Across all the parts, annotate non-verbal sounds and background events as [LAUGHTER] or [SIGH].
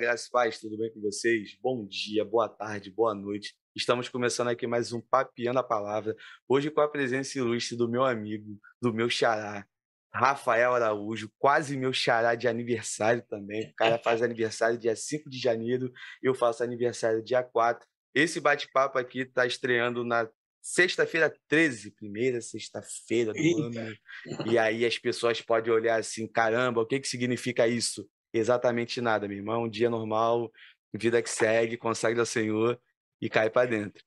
graça e paz, tudo bem com vocês? Bom dia, boa tarde, boa noite. Estamos começando aqui mais um Papiando a Palavra, hoje com a presença ilustre do meu amigo, do meu xará, Rafael Araújo, quase meu xará de aniversário também. O cara faz aniversário dia 5 de janeiro, eu faço aniversário dia 4. Esse bate-papo aqui está estreando na sexta-feira 13, primeira sexta-feira do ano. E aí as pessoas podem olhar assim, caramba, o que, que significa isso? Exatamente nada, meu irmão. Um dia normal, vida que segue, consagra ao Senhor e cai para dentro.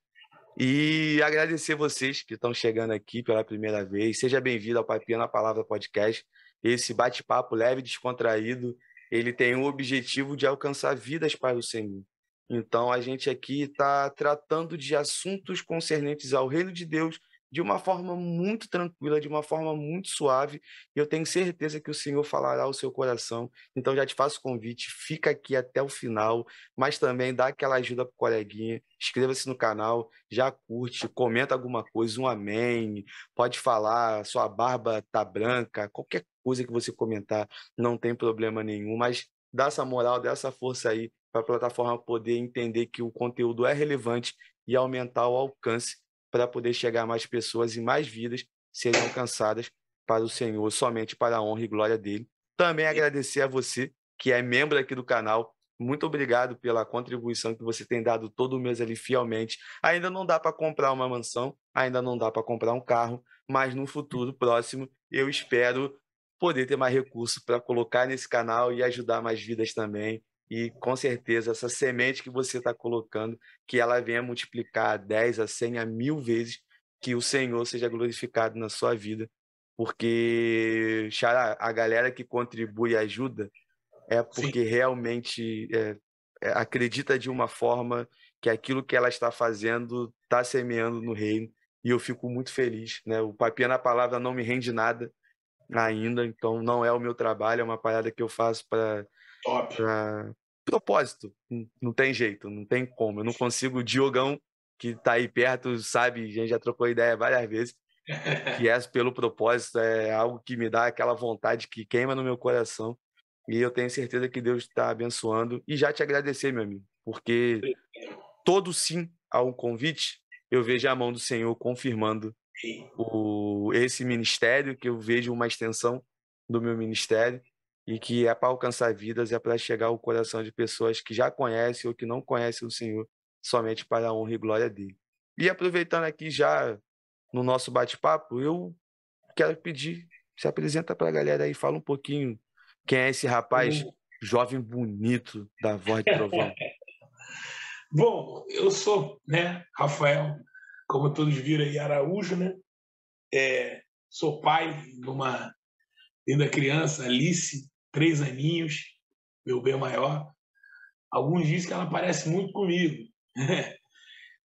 E agradecer vocês que estão chegando aqui pela primeira vez. Seja bem-vindo ao Papinha na Palavra Podcast. Esse bate-papo leve e descontraído, ele tem o objetivo de alcançar vidas para o Senhor. Então, a gente aqui está tratando de assuntos concernentes ao reino de Deus de uma forma muito tranquila, de uma forma muito suave, e eu tenho certeza que o Senhor falará ao seu coração. Então, já te faço o convite, fica aqui até o final, mas também dá aquela ajuda para o coleguinha, inscreva-se no canal, já curte, comenta alguma coisa, um amém, pode falar, sua barba tá branca, qualquer coisa que você comentar, não tem problema nenhum, mas dá essa moral, dá essa força aí para a plataforma poder entender que o conteúdo é relevante e aumentar o alcance para poder chegar a mais pessoas e mais vidas serem alcançadas para o Senhor, somente para a honra e glória dele. Também agradecer a você que é membro aqui do canal. Muito obrigado pela contribuição que você tem dado todo mês ali fielmente. Ainda não dá para comprar uma mansão, ainda não dá para comprar um carro, mas no futuro próximo eu espero poder ter mais recursos para colocar nesse canal e ajudar mais vidas também e com certeza essa semente que você está colocando, que ela venha multiplicar a 10, a 100, a mil vezes, que o Senhor seja glorificado na sua vida. Porque, Xará, a galera que contribui e ajuda é porque Sim. realmente é, é, acredita de uma forma que aquilo que ela está fazendo está semeando no reino. E eu fico muito feliz. Né? O papinha na palavra não me rende nada ainda, então não é o meu trabalho, é uma parada que eu faço para propósito. Não tem jeito, não tem como. Eu não consigo. O Diogão, que tá aí perto, sabe, a gente já trocou ideia várias vezes, [LAUGHS] que é pelo propósito, é algo que me dá aquela vontade que queima no meu coração. E eu tenho certeza que Deus está abençoando. E já te agradecer, meu amigo, porque todo sim a um convite, eu vejo a mão do Senhor confirmando o, esse ministério, que eu vejo uma extensão do meu ministério e que é para alcançar vidas, é para chegar ao coração de pessoas que já conhecem ou que não conhecem o Senhor, somente para a honra e glória dele. E aproveitando aqui já no nosso bate-papo, eu quero pedir, se apresenta para a galera aí, fala um pouquinho quem é esse rapaz uhum. jovem bonito da voz de trovão. [LAUGHS] Bom, eu sou, né, Rafael, como todos viram aí, Araújo, né? É, sou pai de uma linda criança, Alice, três aninhos, meu bem maior. Alguns dizem que ela parece muito comigo. [LAUGHS]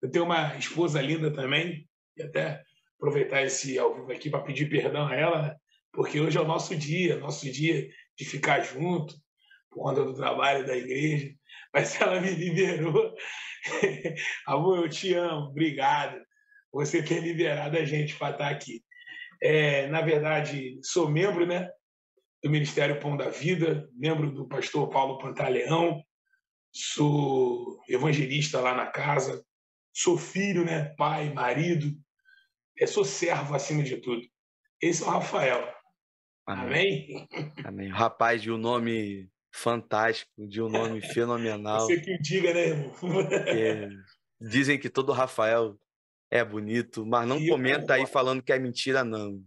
Eu tenho uma esposa linda também, e até aproveitar esse ao vivo aqui para pedir perdão a ela, né? porque hoje é o nosso dia, nosso dia de ficar junto, por conta do trabalho da igreja. Mas [LAUGHS] ela me liberou. [LAUGHS] Amor, eu te amo, obrigado. Você ter liberado a gente para estar aqui. É, na verdade, sou membro né, do Ministério Pão da Vida, membro do pastor Paulo Pantaleão, sou evangelista lá na casa, sou filho, né, pai, marido, é, sou servo acima de tudo. Esse é o Rafael. Amém? Amém. Rapaz de um nome fantástico, de um nome [LAUGHS] fenomenal. Você que diga, né, irmão? dizem que todo Rafael é bonito, mas não comenta aí falando que é mentira, não.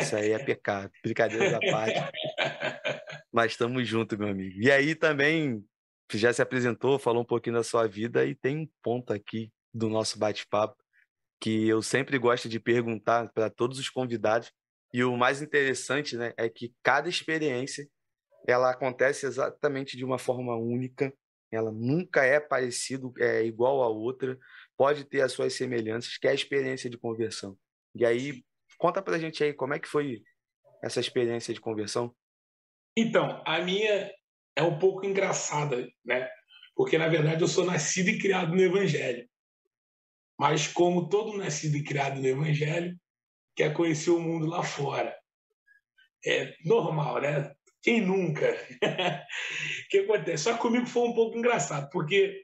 Isso aí é pecado. Brincadeira da parte. [LAUGHS] Mas estamos juntos, meu amigo. E aí também, já se apresentou, falou um pouquinho da sua vida e tem um ponto aqui do nosso bate-papo que eu sempre gosto de perguntar para todos os convidados. E o mais interessante né, é que cada experiência ela acontece exatamente de uma forma única, ela nunca é parecido, é igual a outra, pode ter as suas semelhanças, que é a experiência de conversão. E aí, conta pra gente aí como é que foi essa experiência de conversão. Então, a minha é um pouco engraçada, né? Porque na verdade eu sou nascido e criado no evangelho. Mas como todo nascido e criado no evangelho, quer conhecer o mundo lá fora. É normal, né? Quem nunca? [LAUGHS] O que acontece? Só comigo foi um pouco engraçado, porque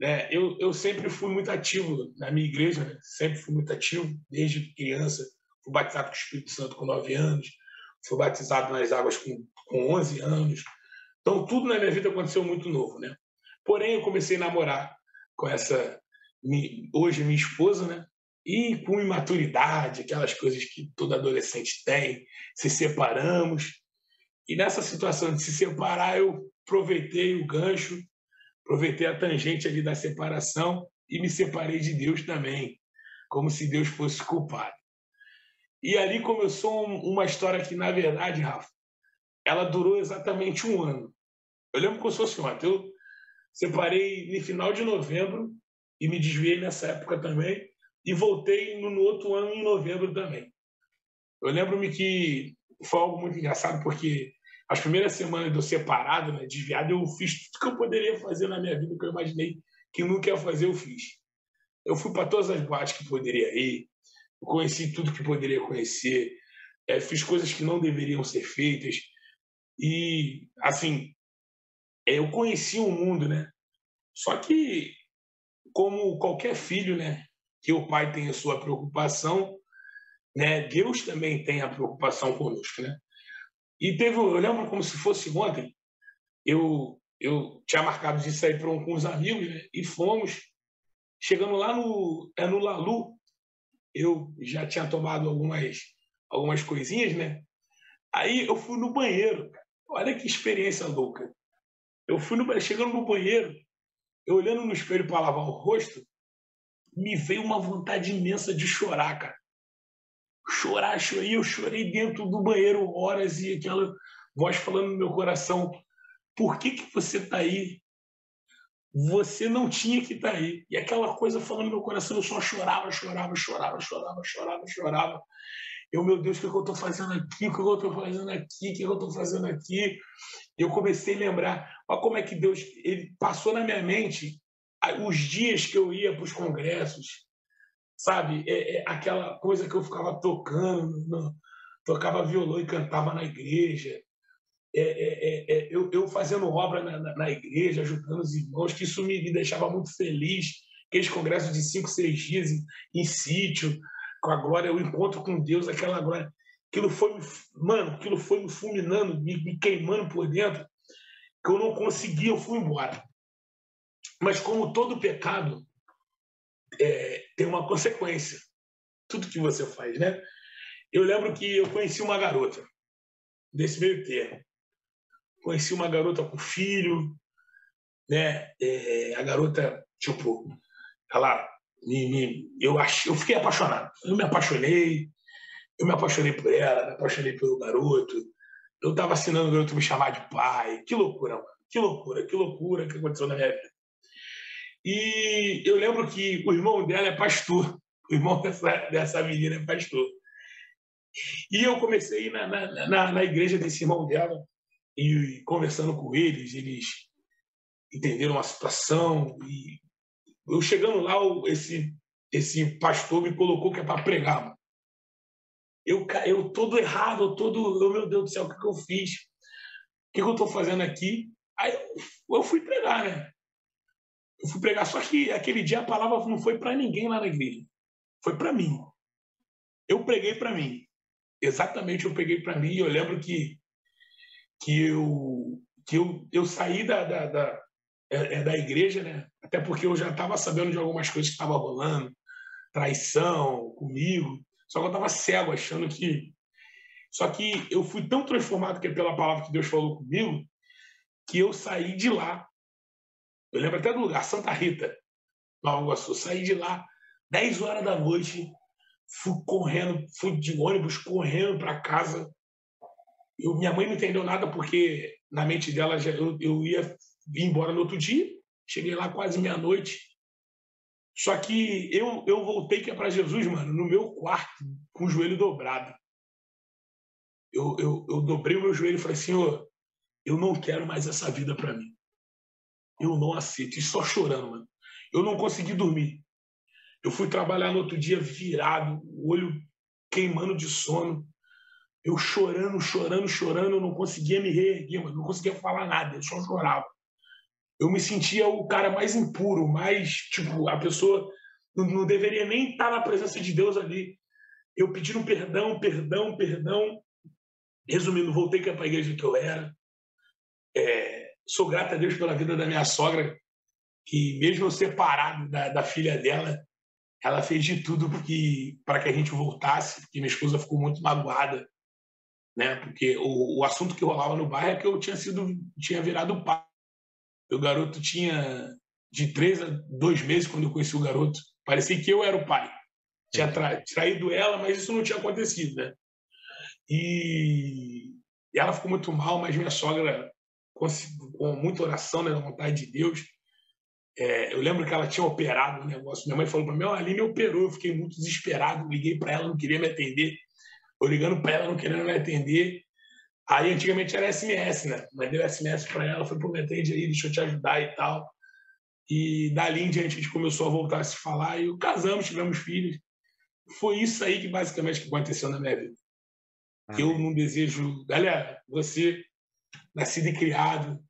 né, eu, eu sempre fui muito ativo na minha igreja, né? sempre fui muito ativo, desde criança. Fui batizado com o Espírito Santo com 9 anos, fui batizado nas águas com, com 11 anos. Então, tudo na minha vida aconteceu muito novo. Né? Porém, eu comecei a namorar com essa, hoje minha esposa, né? E com imaturidade, aquelas coisas que todo adolescente tem, se separamos. E nessa situação de se separar, eu aproveitei o gancho, aproveitei a tangente ali da separação e me separei de Deus também, como se Deus fosse culpado. E ali começou uma história que, na verdade, Rafa, ela durou exatamente um ano. Eu lembro como se fosse ontem. Eu separei no final de novembro e me desviei nessa época também e voltei no, no outro ano em novembro também. Eu lembro-me que foi algo muito engraçado porque as primeiras semanas de eu separado, né, desviado, eu fiz tudo que eu poderia fazer na minha vida que eu imaginei que nunca ia fazer, eu fiz. Eu fui para todas as boates que poderia ir, conheci tudo que poderia conhecer, é, fiz coisas que não deveriam ser feitas e, assim, é, eu conheci o mundo, né? Só que, como qualquer filho, né, que o pai tem a sua preocupação, né, Deus também tem a preocupação conosco, né? E teve, eu lembro como se fosse ontem, eu, eu tinha marcado de sair um, com os amigos né? e fomos. Chegando lá no, é no Lalu, eu já tinha tomado algumas, algumas coisinhas, né? Aí eu fui no banheiro. Olha que experiência louca. Eu fui no, chegando no banheiro, eu olhando no espelho para lavar o rosto, me veio uma vontade imensa de chorar, cara chorar, chorei, eu chorei dentro do banheiro horas e aquela voz falando no meu coração: por que, que você está aí? Você não tinha que estar tá aí. E aquela coisa falando no meu coração, eu só chorava, chorava, chorava, chorava, chorava, chorava. Eu, meu Deus, o que, que eu estou fazendo aqui? O que, eu estou fazendo aqui? O que, que eu estou fazendo aqui? Eu comecei a lembrar, olha como é que Deus ele passou na minha mente os dias que eu ia para os congressos, sabe? É, é aquela coisa que eu ficava tocando, tocava violão e cantava na igreja. É, é, é, é eu, eu, fazendo obra na, na, na, igreja, ajudando os irmãos, que isso me, me deixava muito feliz. Aqueles congressos de cinco, seis dias em, em sítio, com a glória, o encontro com Deus, aquela glória. Aquilo foi, mano, aquilo foi me fulminando, me, me queimando por dentro, que eu não conseguia, eu fui embora. Mas como todo pecado, é, tem uma consequência. Tudo que você faz, né? Eu lembro que eu conheci uma garota desse meio termo. Conheci uma garota com filho, né? É, a garota, tipo, ela me, me, eu achei, eu fiquei apaixonado. Eu me apaixonei, eu me apaixonei por ela, me apaixonei pelo garoto. Eu estava assinando o garoto me chamar de pai. Que loucura, mano. Que loucura, que loucura que aconteceu na minha vida. E eu lembro que o irmão dela é pastor, o irmão dessa, dessa menina é pastor. E eu comecei a ir na, na, na igreja desse irmão dela e conversando com eles, eles entenderam a situação. E eu chegando lá, esse, esse pastor me colocou que é para pregar. Eu, eu todo errado, todo. Oh, meu Deus do céu, o que, que eu fiz? O que, que eu estou fazendo aqui? Aí eu, eu fui pregar, né? Eu fui pregar, só que aquele dia a palavra não foi para ninguém lá na igreja, foi para mim. Eu preguei para mim. Exatamente, eu peguei para mim. E eu lembro que que eu que eu, eu saí da, da, da, é, é da igreja, né? Até porque eu já estava sabendo de algumas coisas que estavam rolando, traição comigo. Só que eu estava cego, achando que. Só que eu fui tão transformado que pela palavra que Deus falou comigo, que eu saí de lá eu lembro até do lugar, Santa Rita, Nova Iguaçu. Saí de lá 10 horas da noite, fui correndo, fui de ônibus correndo para casa. Eu, minha mãe não entendeu nada porque na mente dela eu, eu ia embora no outro dia. Cheguei lá quase meia-noite. Só que eu, eu voltei que é para Jesus, mano, no meu quarto, com o joelho dobrado. Eu, eu, eu dobrei o meu joelho e falei, Senhor, eu não quero mais essa vida para mim. Eu não aceito. E só chorando, mano. Eu não consegui dormir. Eu fui trabalhar no outro dia virado, o olho queimando de sono. eu chorando, chorando, chorando, eu não conseguia me reerguer, não conseguia falar nada, eu só chorava. Eu me sentia o cara mais impuro, mais, tipo, a pessoa não, não deveria nem estar na presença de Deus ali. Eu pedindo perdão, perdão, perdão. Resumindo, voltei para a igreja que eu era. É, sou grato a Deus pela vida da minha sogra, que mesmo eu separado da, da filha dela, ela fez de tudo para que a gente voltasse, porque minha esposa ficou muito magoada, né? Porque o, o assunto que rolava no bairro é que eu tinha sido, tinha virado pai. O garoto tinha de três a dois meses quando eu conheci o garoto. Parecia que eu era o pai. Tinha tra traído ela, mas isso não tinha acontecido, né? E, e ela ficou muito mal, mas minha sogra, com, com muita oração, né, na vontade de Deus, é, eu lembro que ela tinha operado o um negócio. Minha mãe falou para mim: oh, a Aline operou. Eu fiquei muito desesperado. Liguei para ela, não queria me atender. Eu ligando para ela, não querendo me atender. Aí antigamente era SMS, né? Mas deu SMS para ela, foi pro me atende aí, deixa eu te ajudar e tal. E dali em diante a gente começou a voltar a se falar e casamos, tivemos filhos. Foi isso aí que basicamente que aconteceu na minha vida. Amém. Eu não desejo. Galera, você, nascido e criado,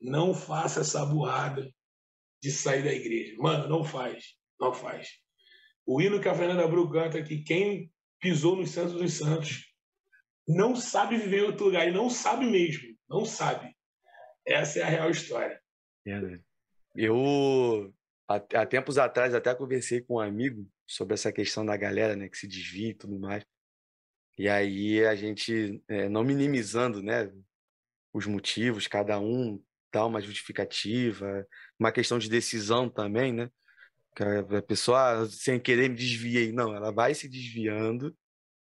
não faça essa burrada de sair da igreja. Mano, não faz. Não faz. O hino que a Fernanda Bru canta que quem pisou nos Santos dos Santos não sabe viver em outro lugar. E não sabe mesmo. Não sabe. Essa é a real história. É, né? Eu, há tempos atrás, até conversei com um amigo sobre essa questão da galera né, que se desvia e tudo mais. E aí a gente, é, não minimizando né, os motivos, cada um dá uma justificativa, uma questão de decisão também, né? A pessoa, ah, sem querer, me desviei. Não, ela vai se desviando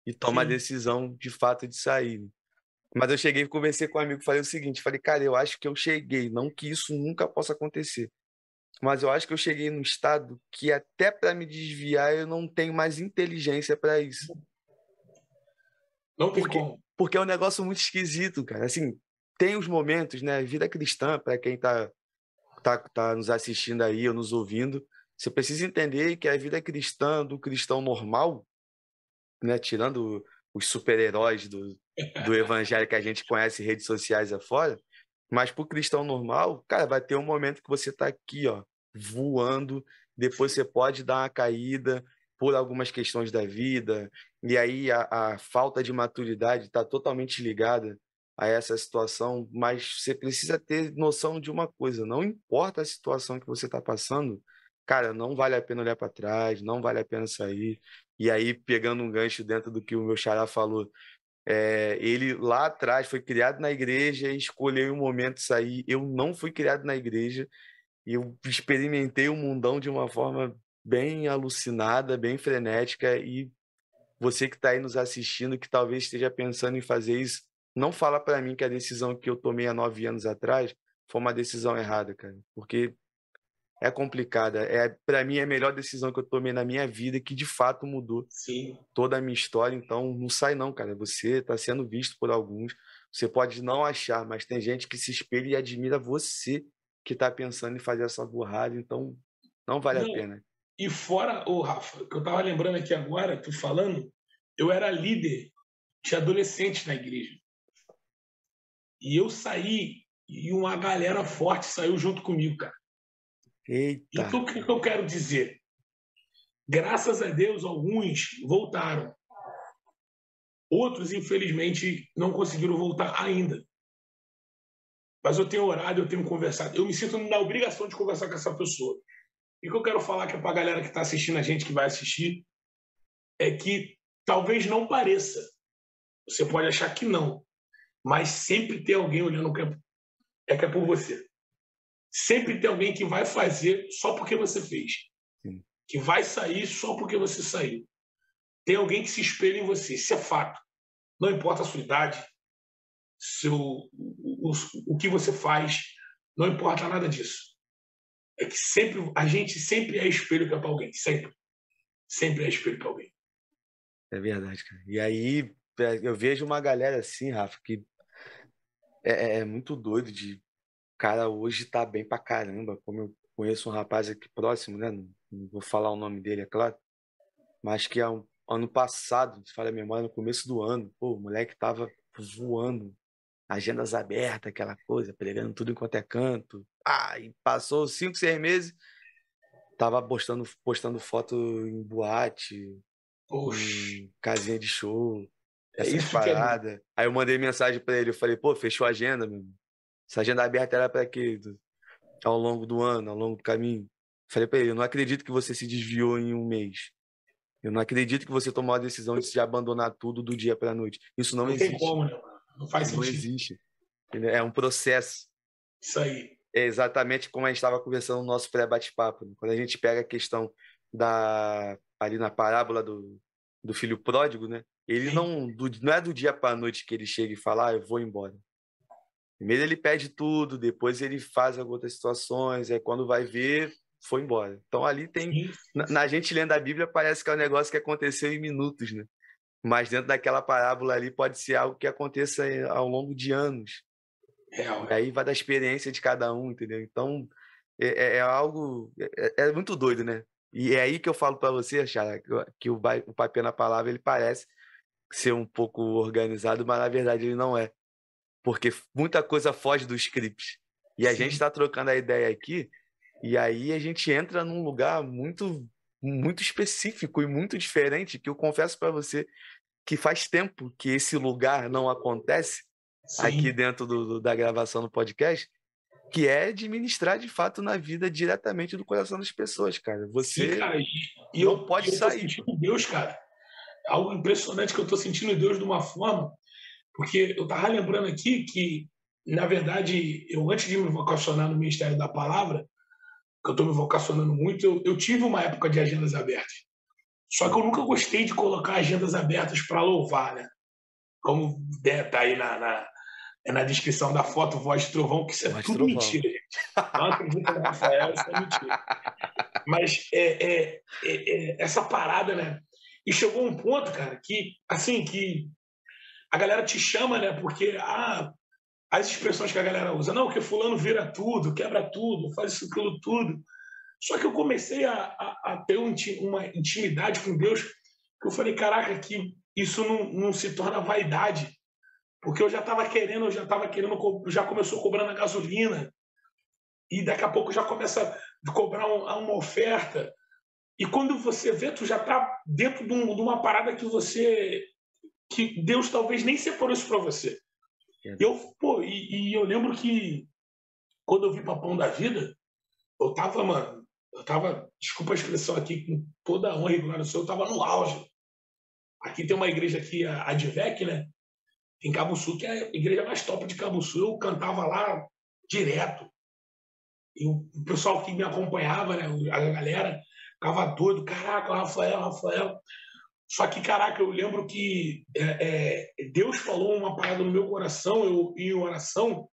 e toma Sim. a decisão de fato de sair. Né. Mas eu cheguei e conversei com um amigo, falei o seguinte, falei, cara, eu acho que eu cheguei, não que isso nunca possa acontecer, mas eu acho que eu cheguei num estado que até para me desviar eu não tenho mais inteligência para isso. Não porque, porque é um negócio muito esquisito, cara. Assim, tem os momentos, né? Vida cristã, para quem tá, tá, tá nos assistindo aí ou nos ouvindo, você precisa entender que a vida cristã do cristão normal, né? Tirando os super-heróis do, do [LAUGHS] evangelho que a gente conhece em redes sociais afora, mas para o cristão normal, cara, vai ter um momento que você está aqui, ó, voando, depois você pode dar uma caída por algumas questões da vida, e aí a, a falta de maturidade está totalmente ligada a essa situação, mas você precisa ter noção de uma coisa: não importa a situação que você está passando, cara, não vale a pena olhar para trás, não vale a pena sair. E aí, pegando um gancho dentro do que o meu xará falou, é, ele lá atrás foi criado na igreja e escolheu um momento de sair. Eu não fui criado na igreja e eu experimentei o mundão de uma forma bem alucinada, bem frenética. E você que está aí nos assistindo, que talvez esteja pensando em fazer isso, não fala para mim que a decisão que eu tomei há nove anos atrás foi uma decisão errada, cara. Porque é complicada. É, para mim, é a melhor decisão que eu tomei na minha vida que de fato mudou Sim. toda a minha história. Então, não sai não, cara. Você está sendo visto por alguns. Você pode não achar, mas tem gente que se espelha e admira você que está pensando em fazer essa burrada. Então, não vale não. a pena. E fora, o Rafa, que eu estava lembrando aqui agora, tu falando, eu era líder de adolescentes na igreja. E eu saí e uma galera forte saiu junto comigo, cara. Eita. Então, o que eu quero dizer? Graças a Deus, alguns voltaram. Outros, infelizmente, não conseguiram voltar ainda. Mas eu tenho orado, eu tenho conversado. Eu me sinto na obrigação de conversar com essa pessoa. E o que eu quero falar que é para a galera que está assistindo a gente, que vai assistir, é que talvez não pareça. Você pode achar que não. Mas sempre tem alguém olhando que é, que é por você sempre tem alguém que vai fazer só porque você fez. Sim. Que vai sair só porque você saiu. Tem alguém que se espelha em você. Isso é fato. Não importa a sua idade, seu, o, o, o que você faz, não importa nada disso. É que sempre a gente sempre é espelho para alguém. Sempre. Sempre é espelho para alguém. É verdade, cara. E aí eu vejo uma galera assim, Rafa, que é, é, é muito doido de cara hoje tá bem pra caramba. Como eu conheço um rapaz aqui próximo, né? Não, vou falar o nome dele, é claro. Mas que há, um, ano passado, se falha a memória, no começo do ano, pô, o moleque tava voando, agendas abertas, aquela coisa, pregando tudo enquanto é canto. Ah, e passou cinco, seis meses, tava postando, postando foto em boate, Oxi. em casinha de show, é essas é paradas. É... Aí eu mandei mensagem para ele, eu falei, pô, fechou a agenda, meu. Essa agenda aberta era para quê? Ao longo do ano, ao longo do caminho. Falei para ele, eu não acredito que você se desviou em um mês. Eu não acredito que você tomou a decisão de se abandonar tudo do dia para noite. Isso não, não existe. Não tem como, né? Não faz sentido. Não existe. É um processo. Isso aí. É exatamente como a gente estava conversando no nosso pré-bate-papo. Né? Quando a gente pega a questão da ali na parábola do, do filho pródigo, né? Ele não do, não é do dia para a noite que ele chega e fala, ah, eu vou embora. Primeiro ele pede tudo, depois ele faz algumas situações, aí quando vai ver, foi embora. Então ali tem. Na, na, gente lendo a Bíblia parece que é um negócio que aconteceu em minutos, né? Mas dentro daquela parábola ali pode ser algo que aconteça ao longo de anos. Real. E aí vai da experiência de cada um, entendeu? Então é, é, é algo. É, é, muito doido, né? E é aí que eu falo para você, Chara, que o, o papel na palavra ele parece ser um pouco organizado, mas na verdade ele não é. Porque muita coisa foge do script. E a Sim. gente está trocando a ideia aqui e aí a gente entra num lugar muito muito específico e muito diferente que eu confesso para você que faz tempo que esse lugar não acontece Sim. aqui dentro do, do, da gravação do podcast, que é administrar de fato na vida diretamente do coração das pessoas, cara. Você Sim, cara, e não eu, pode eu sair. Sentindo Deus, cara. Algo impressionante que eu tô sentindo Deus de uma forma, porque eu tava lembrando aqui que, na verdade, eu antes de me vocacionar no Ministério da Palavra, que eu estou me vocacionando muito, eu, eu tive uma época de agendas abertas. Só que eu nunca gostei de colocar agendas abertas para louvar, né? Como está aí na, na, é na, descrição da foto Voz de Trovão, que isso é Voz tudo trovão. mentira, gente. Não acredita no Rafael, isso é mentira. Mas é, é, é, é, essa parada, né? E chegou um ponto, cara, que, assim, que a galera te chama, né? Porque, ah, as expressões que a galera usa. Não, que fulano vira tudo, quebra tudo, faz isso, aquilo tudo. Só que eu comecei a, a, a, ter uma intimidade com Deus que eu falei, caraca, que isso não, não se torna vaidade. Porque eu já estava querendo, eu já estava querendo, já começou cobrando a gasolina. E daqui a pouco já começa a cobrar um, uma oferta. E quando você vê, tu já está dentro de, um, de uma parada que você. que Deus talvez nem separou isso para você. Eu, pô, e, e, eu lembro que quando eu vi Papão da Vida, eu tava, mano, eu tava, desculpa a expressão aqui, com toda a honra e glória do Senhor, eu tava no auge. Aqui tem uma igreja aqui, a Advec, né? Em Cabo Sul, que é a igreja mais top de Cabo Sul. Eu cantava lá direto. E o pessoal que me acompanhava, né? A galera ficava doido. Caraca, Rafael, Rafael. Só que, caraca, eu lembro que é, é, Deus falou uma parada no meu coração, eu em oração,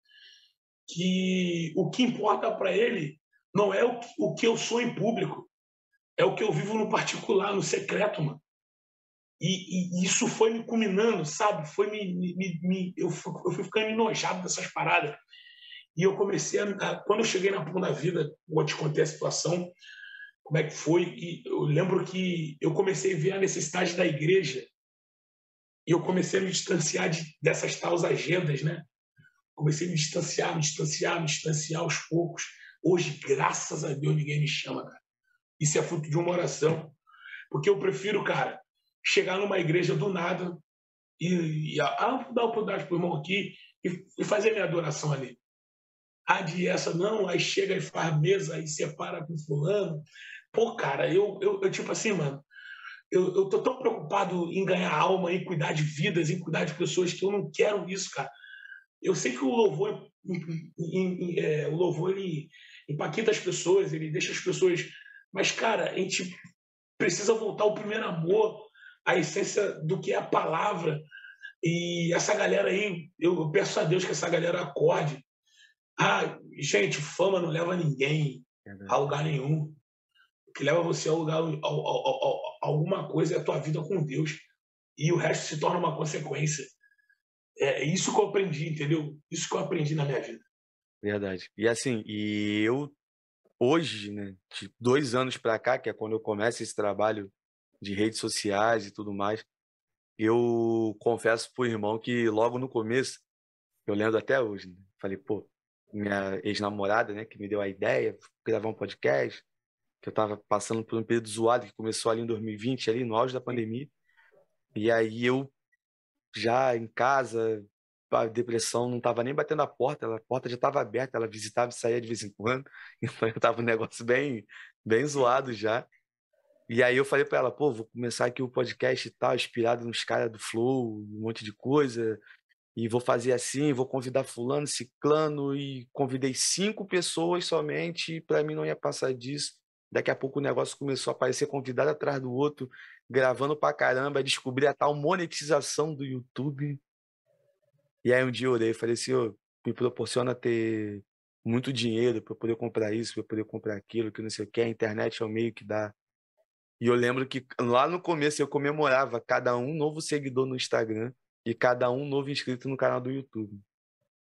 que o que importa para Ele não é o, o que eu sou em público, é o que eu vivo no particular, no secreto, mano. E, e isso foi me culminando, sabe? Foi me, me, me eu, fui, eu fui ficando enojado dessas paradas. E eu comecei a. Quando eu cheguei na ponta da vida, vou te contar a situação, como é que foi. E eu lembro que eu comecei a ver a necessidade da igreja e eu comecei a me distanciar de, dessas tais agendas, né? Comecei a me distanciar, me distanciar, me distanciar aos poucos. Hoje, graças a Deus, ninguém me chama, cara. Isso é fruto de uma oração. Porque eu prefiro, cara, chegar numa igreja do nada e, e ah, dar oportunidade para o irmão aqui e, e fazer minha adoração ali. Ah, de essa não, aí chega e faz mesa, aí separa com fulano, Pô, cara, eu, eu, eu tipo assim, mano, eu, eu tô tão preocupado em ganhar alma, em cuidar de vidas, em cuidar de pessoas, que eu não quero isso, cara. Eu sei que o louvor, em, em, em, é, o louvor ele empaqueta as pessoas, ele deixa as pessoas. Mas, cara, a gente precisa voltar ao primeiro amor, à essência do que é a palavra. E essa galera aí, eu peço a Deus que essa galera acorde. Ah, gente, fama não leva ninguém a lugar nenhum que leva você a lugar, alguma coisa é a tua vida com Deus. E o resto se torna uma consequência. É, é isso que eu aprendi, entendeu? Isso que eu aprendi na minha vida. Verdade. E assim, e eu hoje, né, de dois anos para cá, que é quando eu começo esse trabalho de redes sociais e tudo mais. Eu confesso pro irmão que logo no começo, eu lembro até hoje, né? falei, pô, minha ex-namorada, né, que me deu a ideia, gravar um podcast, que eu estava passando por um período zoado que começou ali em 2020, ali no auge da pandemia. E aí eu já em casa, a depressão não estava nem batendo a porta, a porta já estava aberta, ela visitava e saía de vez em quando, [LAUGHS] então eu tava um negócio bem, bem zoado já. E aí eu falei para ela, pô, vou começar aqui o podcast e tal, inspirado nos caras do Flow, um monte de coisa, e vou fazer assim, vou convidar fulano, ciclano, e convidei cinco pessoas somente, para mim não ia passar disso. Daqui a pouco o negócio começou a aparecer convidado atrás do outro, gravando pra caramba, descobri a tal monetização do YouTube. E aí um dia eu orei e falei assim, oh, me proporciona ter muito dinheiro para poder comprar isso, para poder comprar aquilo, que não sei o que, a internet é o meio que dá. E eu lembro que lá no começo eu comemorava cada um novo seguidor no Instagram e cada um novo inscrito no canal do YouTube.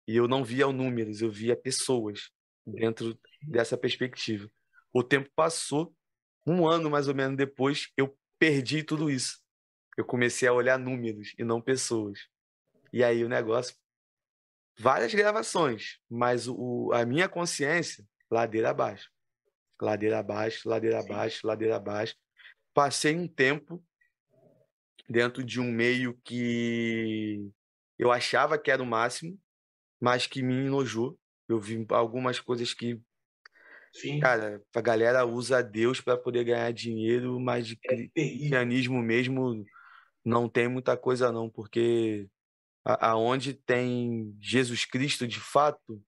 E eu não via números, eu via pessoas dentro dessa perspectiva. O tempo passou, um ano mais ou menos depois, eu perdi tudo isso. Eu comecei a olhar números e não pessoas. E aí o negócio. Várias gravações, mas o, a minha consciência, ladeira abaixo. Ladeira abaixo, ladeira abaixo, ladeira abaixo. Passei um tempo dentro de um meio que eu achava que era o máximo, mas que me enojou. Eu vi algumas coisas que Sim. Cara, a galera usa Deus para poder ganhar dinheiro, mas de é cristianismo mesmo não tem muita coisa não, porque aonde tem Jesus Cristo de fato,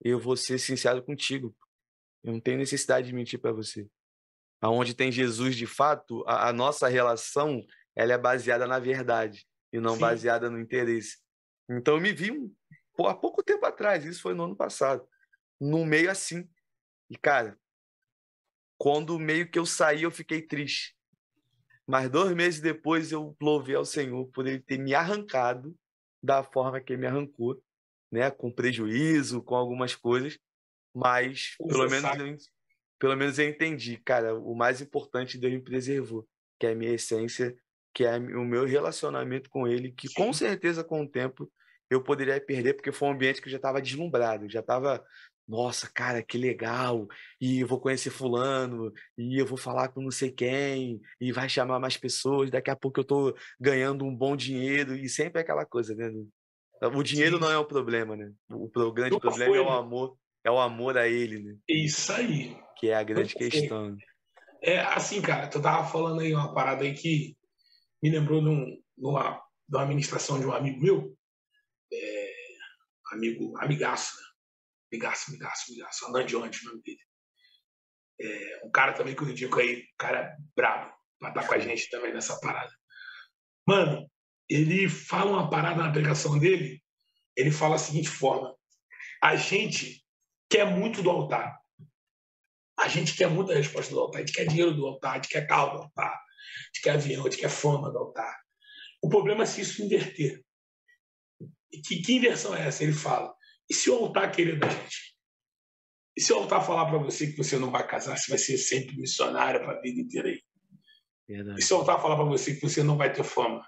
eu vou ser sincero contigo. Eu não tenho necessidade de mentir para você. Aonde tem Jesus de fato, a, a, nossa relação ela é baseada na verdade e não Sim. baseada no interesse. Então eu me vi um, há pouco tempo atrás, isso foi no ano passado, no meio assim, e, cara, quando meio que eu saí, eu fiquei triste. Mas dois meses depois eu louvei ao Senhor por ele ter me arrancado da forma que ele me arrancou, né? Com prejuízo, com algumas coisas. Mas pelo menos, eu, pelo menos eu entendi, cara, o mais importante Deus me preservou, que é a minha essência, que é o meu relacionamento com ele, que Sim. com certeza com o tempo eu poderia perder, porque foi um ambiente que eu já estava deslumbrado, já estava nossa, cara, que legal, e eu vou conhecer fulano, e eu vou falar com não sei quem, e vai chamar mais pessoas, daqui a pouco eu tô ganhando um bom dinheiro, e sempre é aquela coisa, né? O dinheiro Sim. não é o problema, né? O, grande Nunca problema foi, é o amor, é o amor a ele, né? Isso aí. Que é a grande Nunca questão. Foi. É assim, cara, tu tava falando aí uma parada aí que me lembrou de, um, de, uma, de uma administração de um amigo meu, é, amigo, amigaço, né? Migaço, Migaço, Migaço. Onde o nome dele. É, um cara também que eu indico aí, um cara brabo, pra estar com a gente também nessa parada. Mano, ele fala uma parada na pregação dele, ele fala a seguinte forma: a gente quer muito do altar. A gente quer muita resposta do altar. A gente quer dinheiro do altar, a gente quer carro do altar, a gente quer avião, a gente quer fama do altar. O problema é se isso inverter. E que, que inversão é essa? Ele fala: e se o altar querer da gente? E se o altar falar para você que você não vai casar, você vai ser sempre missionário para a vida inteira aí? Verdade. E se o altar falar para você que você não vai ter fama?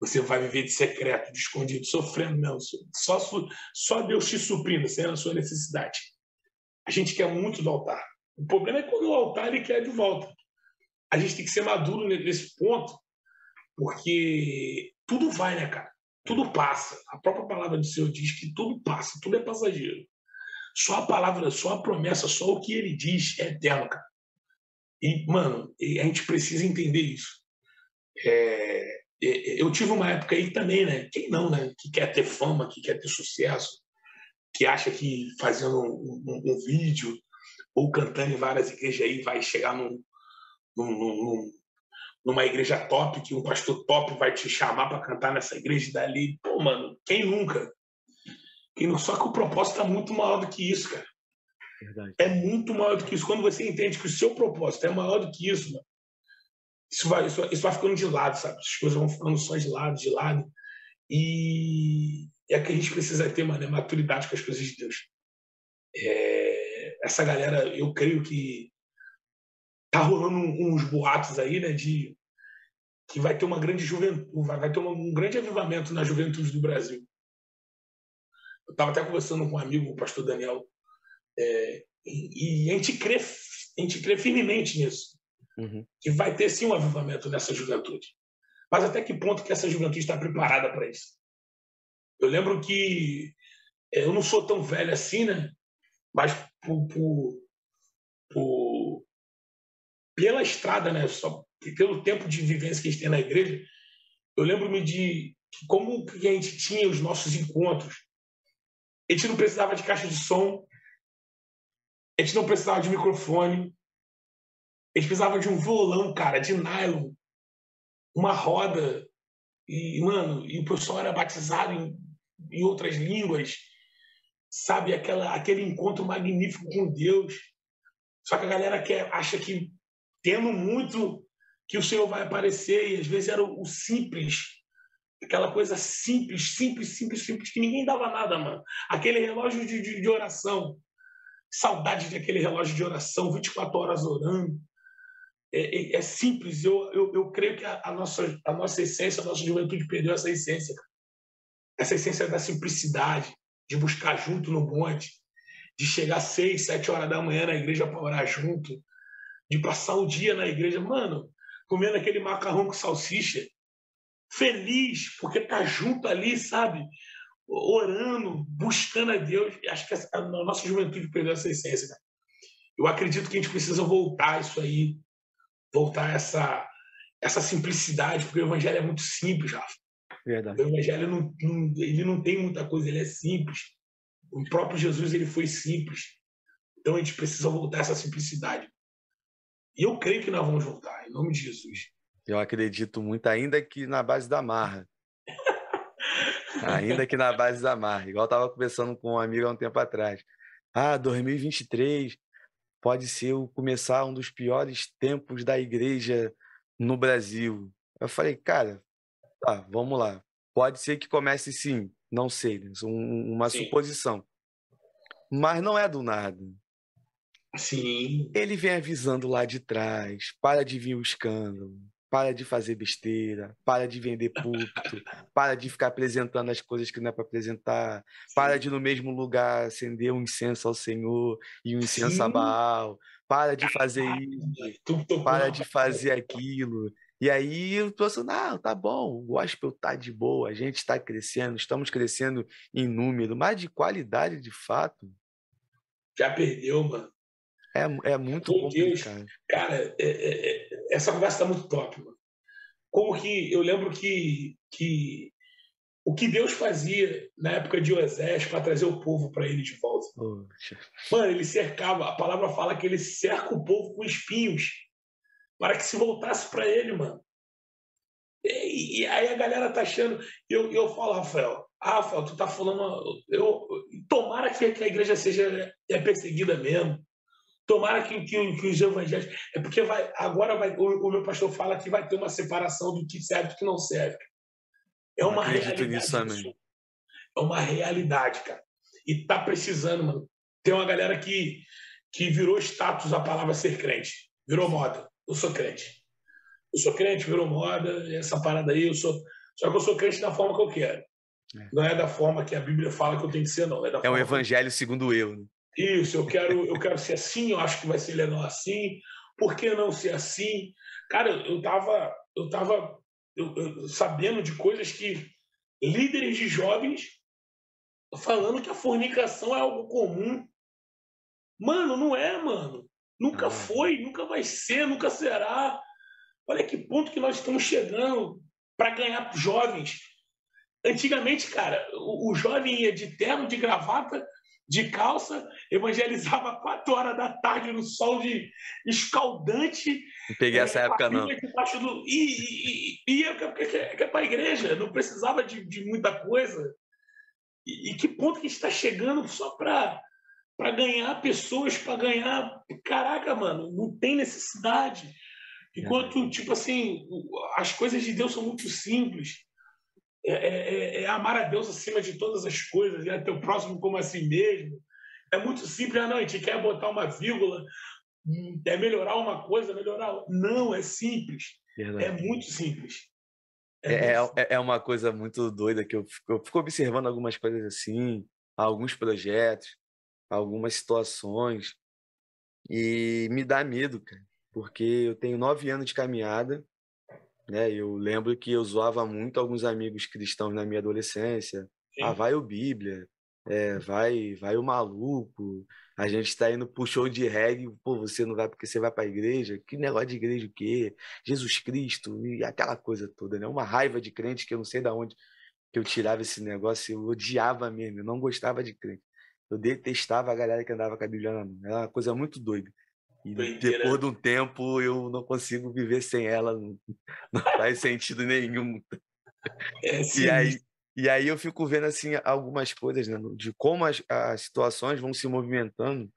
Você vai viver de secreto, de escondido, sofrendo mesmo. Só, só Deus te suprindo, sem a sua necessidade. A gente quer muito do altar. O problema é quando o altar ele quer de volta. A gente tem que ser maduro nesse ponto, porque tudo vai, né, cara? Tudo passa. A própria palavra do Senhor diz que tudo passa, tudo é passageiro. Só a palavra, só a promessa, só o que ele diz é eterno, cara. E, mano, a gente precisa entender isso. É, eu tive uma época aí também, né? Quem não, né? Que quer ter fama, que quer ter sucesso, que acha que fazendo um, um, um vídeo ou cantando em várias igrejas aí vai chegar num, num, num, numa igreja top, que um pastor top vai te chamar para cantar nessa igreja dali. Pô, mano, quem nunca? Quem não... Só que o propósito é muito maior do que isso, cara. Verdade. É muito maior do que isso. Quando você entende que o seu propósito é maior do que isso, mano, isso vai, isso, isso vai ficando de lado, sabe? As coisas vão ficando só de lado, de lado. E é que a gente precisa ter, mano, é maturidade com as coisas de Deus. É... Essa galera, eu creio que tá rolando uns boatos aí, né, de que vai ter uma grande juventude, vai ter um grande avivamento na juventude do Brasil. Eu estava até conversando com um amigo, o pastor Daniel, é, e, e, a gente crê, a gente crê firmemente nisso, uhum. que vai ter sim um avivamento nessa juventude. Mas até que ponto que essa juventude está preparada para isso? Eu lembro que é, eu não sou tão velho assim, né? Mas por, por, por, pela estrada, né? Só pelo tempo de vivência que a gente tem na igreja, eu lembro-me de como que a gente tinha os nossos encontros. A gente não precisava de caixa de som, a gente não precisava de microfone, a gente precisava de um violão, cara, de nylon, uma roda, e, mano, e o pessoal era batizado em, em outras línguas, sabe? Aquela, aquele encontro magnífico com Deus. Só que a galera quer, acha que tendo muito que o Senhor vai aparecer, e às vezes era o, simples, aquela coisa simples, simples, simples, simples, que ninguém dava nada, mano. Aquele relógio de, de, de oração, saudade daquele relógio de oração, 24 horas orando. É, é, é simples, eu, eu, eu, creio que a, a, nossa, a nossa essência, a nossa juventude perdeu essa essência. Essa essência da simplicidade, de buscar junto no monte, de chegar às seis, sete horas da manhã na igreja para orar junto, de passar o dia na igreja. Mano, comendo aquele macarrão com salsicha, feliz, porque tá junto ali, sabe? Orando, buscando a Deus. Acho que a nossa juventude perdeu essa essência. Cara. Eu acredito que a gente precisa voltar a isso aí, voltar a essa, essa simplicidade, porque o evangelho é muito simples, Rafa. Verdade. O evangelho não, não, ele não tem muita coisa, ele é simples. O próprio Jesus ele foi simples. Então a gente precisa voltar a essa simplicidade. E eu creio que nós vamos voltar, em nome de Jesus. Eu acredito muito, ainda que na base da marra. [LAUGHS] ainda que na base da marra. Igual eu estava conversando com um amigo há um tempo atrás. Ah, 2023 pode ser o começar um dos piores tempos da igreja no Brasil. Eu falei, cara, tá, vamos lá. Pode ser que comece sim, não sei, né? uma sim. suposição. Mas não é do nada. Sim. Ele vem avisando lá de trás, para de vir o escândalo, para de fazer besteira, para de vender púlpito, para de ficar apresentando as coisas que não é para apresentar, Sim. para de no mesmo lugar acender um incenso ao Senhor e um incenso Sim. a Baal, para de fazer isso, para de fazer aquilo. E aí eu tô assim, não, tá bom, o gospel tá de boa, a gente está crescendo, estamos crescendo em número, mas de qualidade de fato. Já perdeu, mano. É, é muito Meu complicado. Deus, cara, é, é, é, essa conversa está muito top, mano. Como que eu lembro que, que o que Deus fazia na época de Oséias para trazer o povo para ele de volta. Poxa. Mano, ele cercava, a palavra fala que ele cerca o povo com espinhos para que se voltasse para ele, mano. E, e, aí a galera tá achando. Eu, eu falo, Rafael, ah, Rafael, tu tá falando. Eu, tomara que a igreja seja é perseguida mesmo. Tomara que, que, que os evangelhos. É porque vai, agora vai, o, o, meu pastor fala que vai ter uma separação do que serve e do que não serve. É uma realidade. Nisso também. É uma realidade, cara. E tá precisando, mano. Tem uma galera que, que virou status a palavra ser crente. Virou moda. Eu sou crente. Eu sou crente, virou moda, essa parada aí, eu sou. Só que eu sou crente da forma que eu quero. É. Não é da forma que a Bíblia fala que eu tenho que ser, não. É, é o evangelho segundo eu. Né? Isso, eu quero, eu quero ser assim, eu acho que vai ser legal assim. Por que não ser assim? Cara, eu tava, eu tava eu, eu, sabendo de coisas que líderes de jovens falando que a fornicação é algo comum. Mano, não é, mano. Nunca ah. foi, nunca vai ser, nunca será. Olha que ponto que nós estamos chegando para ganhar jovens. Antigamente, cara, o, o jovem ia de terno, de gravata, de calça, evangelizava quatro horas da tarde no sol de escaldante. Não peguei essa é, época, não. Do... E, ia para a igreja, não precisava de, de muita coisa. E, e, que ponto que está chegando só para para ganhar pessoas, para ganhar. Caraca, mano, não tem necessidade. Enquanto, tipo assim, as coisas de Deus são muito simples. É, é, é, é, amar a Deus acima de todas as coisas, é ter o próximo como a si mesmo. É muito simples, ah, não, a gente quer botar uma vírgula, é melhorar uma coisa, melhorar. Não, é simples. Verdade. É muito simples. É, é, é, é, uma coisa muito doida que eu fico, eu fico observando algumas coisas assim, alguns projetos, algumas situações, e me dá medo, cara, porque eu tenho nove anos de caminhada, né? Eu lembro que eu zoava muito alguns amigos cristãos na minha adolescência. Ah, Sim. Ah, vai o Bíblia, é, vai, vai o maluco. A gente está indo pro show de reggae, pô, você não vai porque você vai para a igreja? Que negócio de igreja o quê? Jesus Cristo e aquela coisa toda, né? Uma raiva de crente que eu não sei de onde que eu tirava esse negócio, eu odiava mesmo, eu não gostava de crente. Eu detestava a galera que andava com a Bíblia na mão. Era uma coisa muito doida. E depois de um tempo eu não consigo viver sem ela, não, [LAUGHS] faz sentido nenhum. É, [LAUGHS] e aí e aí eu fico vendo assim algumas coisas, né, de como as, as situações vão se movimentando.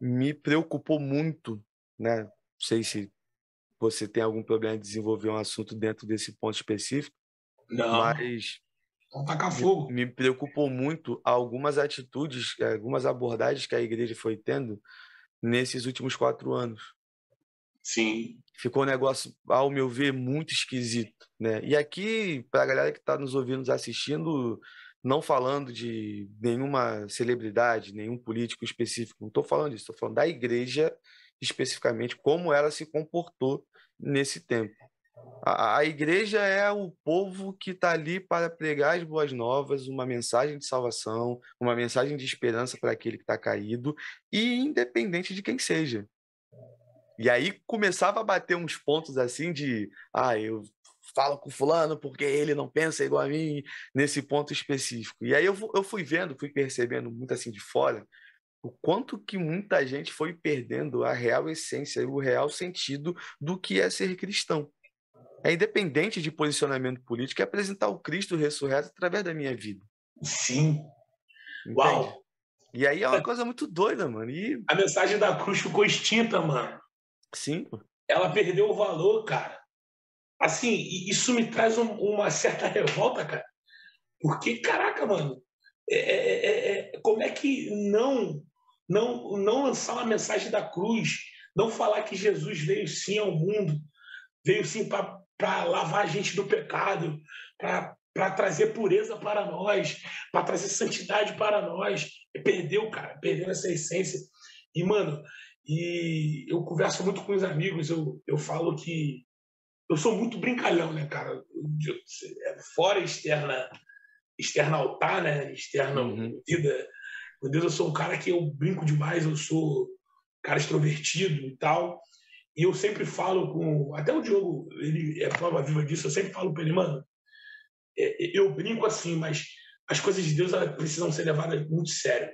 Me preocupou muito, né? Não sei se você tem algum problema de desenvolver um assunto dentro desse ponto específico. Não. Mas Vamos tacar fogo. Me, me preocupou muito algumas atitudes, algumas abordagens que a igreja foi tendo nesses últimos quatro anos. Sim. Ficou um negócio, ao meu ver, muito esquisito. Né? E aqui, para a galera que está nos ouvindo, nos assistindo, não falando de nenhuma celebridade, nenhum político específico, não estou falando disso, estou falando da igreja especificamente, como ela se comportou nesse tempo. A, a igreja é o povo que está ali para pregar as boas novas, uma mensagem de salvação, uma mensagem de esperança para aquele que está caído, e independente de quem seja. E aí começava a bater uns pontos assim de, ah, eu falo com fulano porque ele não pensa igual a mim nesse ponto específico. E aí eu, eu fui vendo, fui percebendo muito assim de fora o quanto que muita gente foi perdendo a real essência, o real sentido do que é ser cristão. É independente de posicionamento político, é apresentar o Cristo ressurreto através da minha vida. Sim. Entende? Uau! E aí é uma coisa muito doida, mano. E... A mensagem da cruz ficou extinta, mano. Sim. Ela perdeu o valor, cara. Assim, isso me traz um, uma certa revolta, cara. Porque, caraca, mano, é, é, é, é, como é que não, não, não lançar uma mensagem da cruz, não falar que Jesus veio sim ao mundo, veio sim para lavar a gente do pecado, para trazer pureza para nós, para trazer santidade para nós. Perdeu, cara, perdeu essa essência. E, mano, e eu converso muito com os amigos, eu, eu falo que eu sou muito brincalhão, né, cara? É, fora externa, externa altar, né? Externa uhum. vida. Meu Deus, eu sou um cara que eu brinco demais, eu sou um cara extrovertido e tal. E eu sempre falo com. Até o Diogo, ele é prova viva disso, eu sempre falo para ele, mano, é, eu brinco assim, mas as coisas de Deus precisam ser levadas muito sério.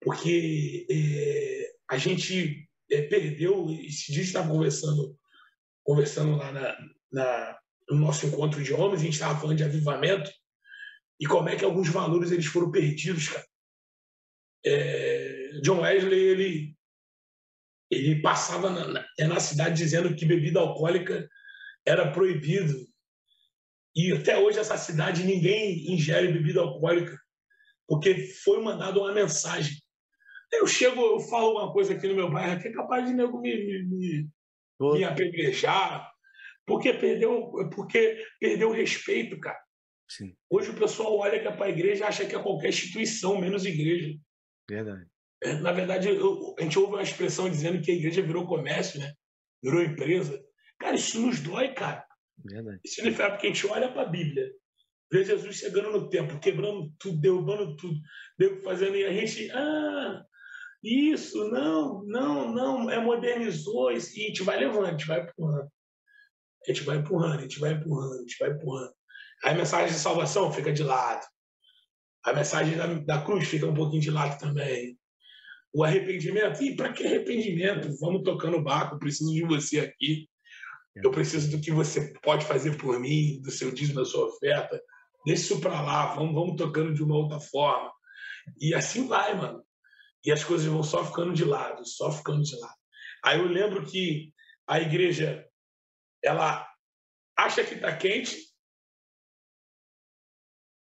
Porque é, a gente é, perdeu, esse dia estava conversando, conversando lá na, na, no nosso encontro de homens, a gente estava falando de avivamento, e como é que alguns valores eles foram perdidos, cara. É, John Wesley, ele, ele passava na, na, é na cidade dizendo que bebida alcoólica era proibido. E até hoje essa cidade ninguém ingere bebida alcoólica, porque foi mandada uma mensagem eu chego, eu falo uma coisa aqui no meu bairro que é capaz de nego me, me, me, me apedrejar, porque perdeu, porque perdeu o respeito, cara. Sim. Hoje o pessoal olha que é para a igreja acha que é qualquer instituição, menos igreja. Verdade. É, na verdade, eu, a gente ouve uma expressão dizendo que a igreja virou comércio, né? Virou empresa. Cara, isso nos dói, cara. Verdade. Isso é porque a gente olha para a Bíblia, vê Jesus chegando no templo, quebrando tudo, derrubando tudo, fazendo, e a gente, ah, isso, não, não, não, é modernizou, e a gente vai levando, a gente vai empurrando. A gente vai empurrando, a gente vai empurrando, a gente vai empurrando. Aí a mensagem de salvação fica de lado. A mensagem da, da cruz fica um pouquinho de lado também. O arrependimento, e para que arrependimento? Vamos tocando o barco, preciso de você aqui. Eu preciso do que você pode fazer por mim, do seu dízimo, da sua oferta. Deixa isso para lá, vamos, vamos tocando de uma outra forma. E assim vai, mano e as coisas vão só ficando de lado, só ficando de lado. Aí eu lembro que a igreja ela acha que está quente,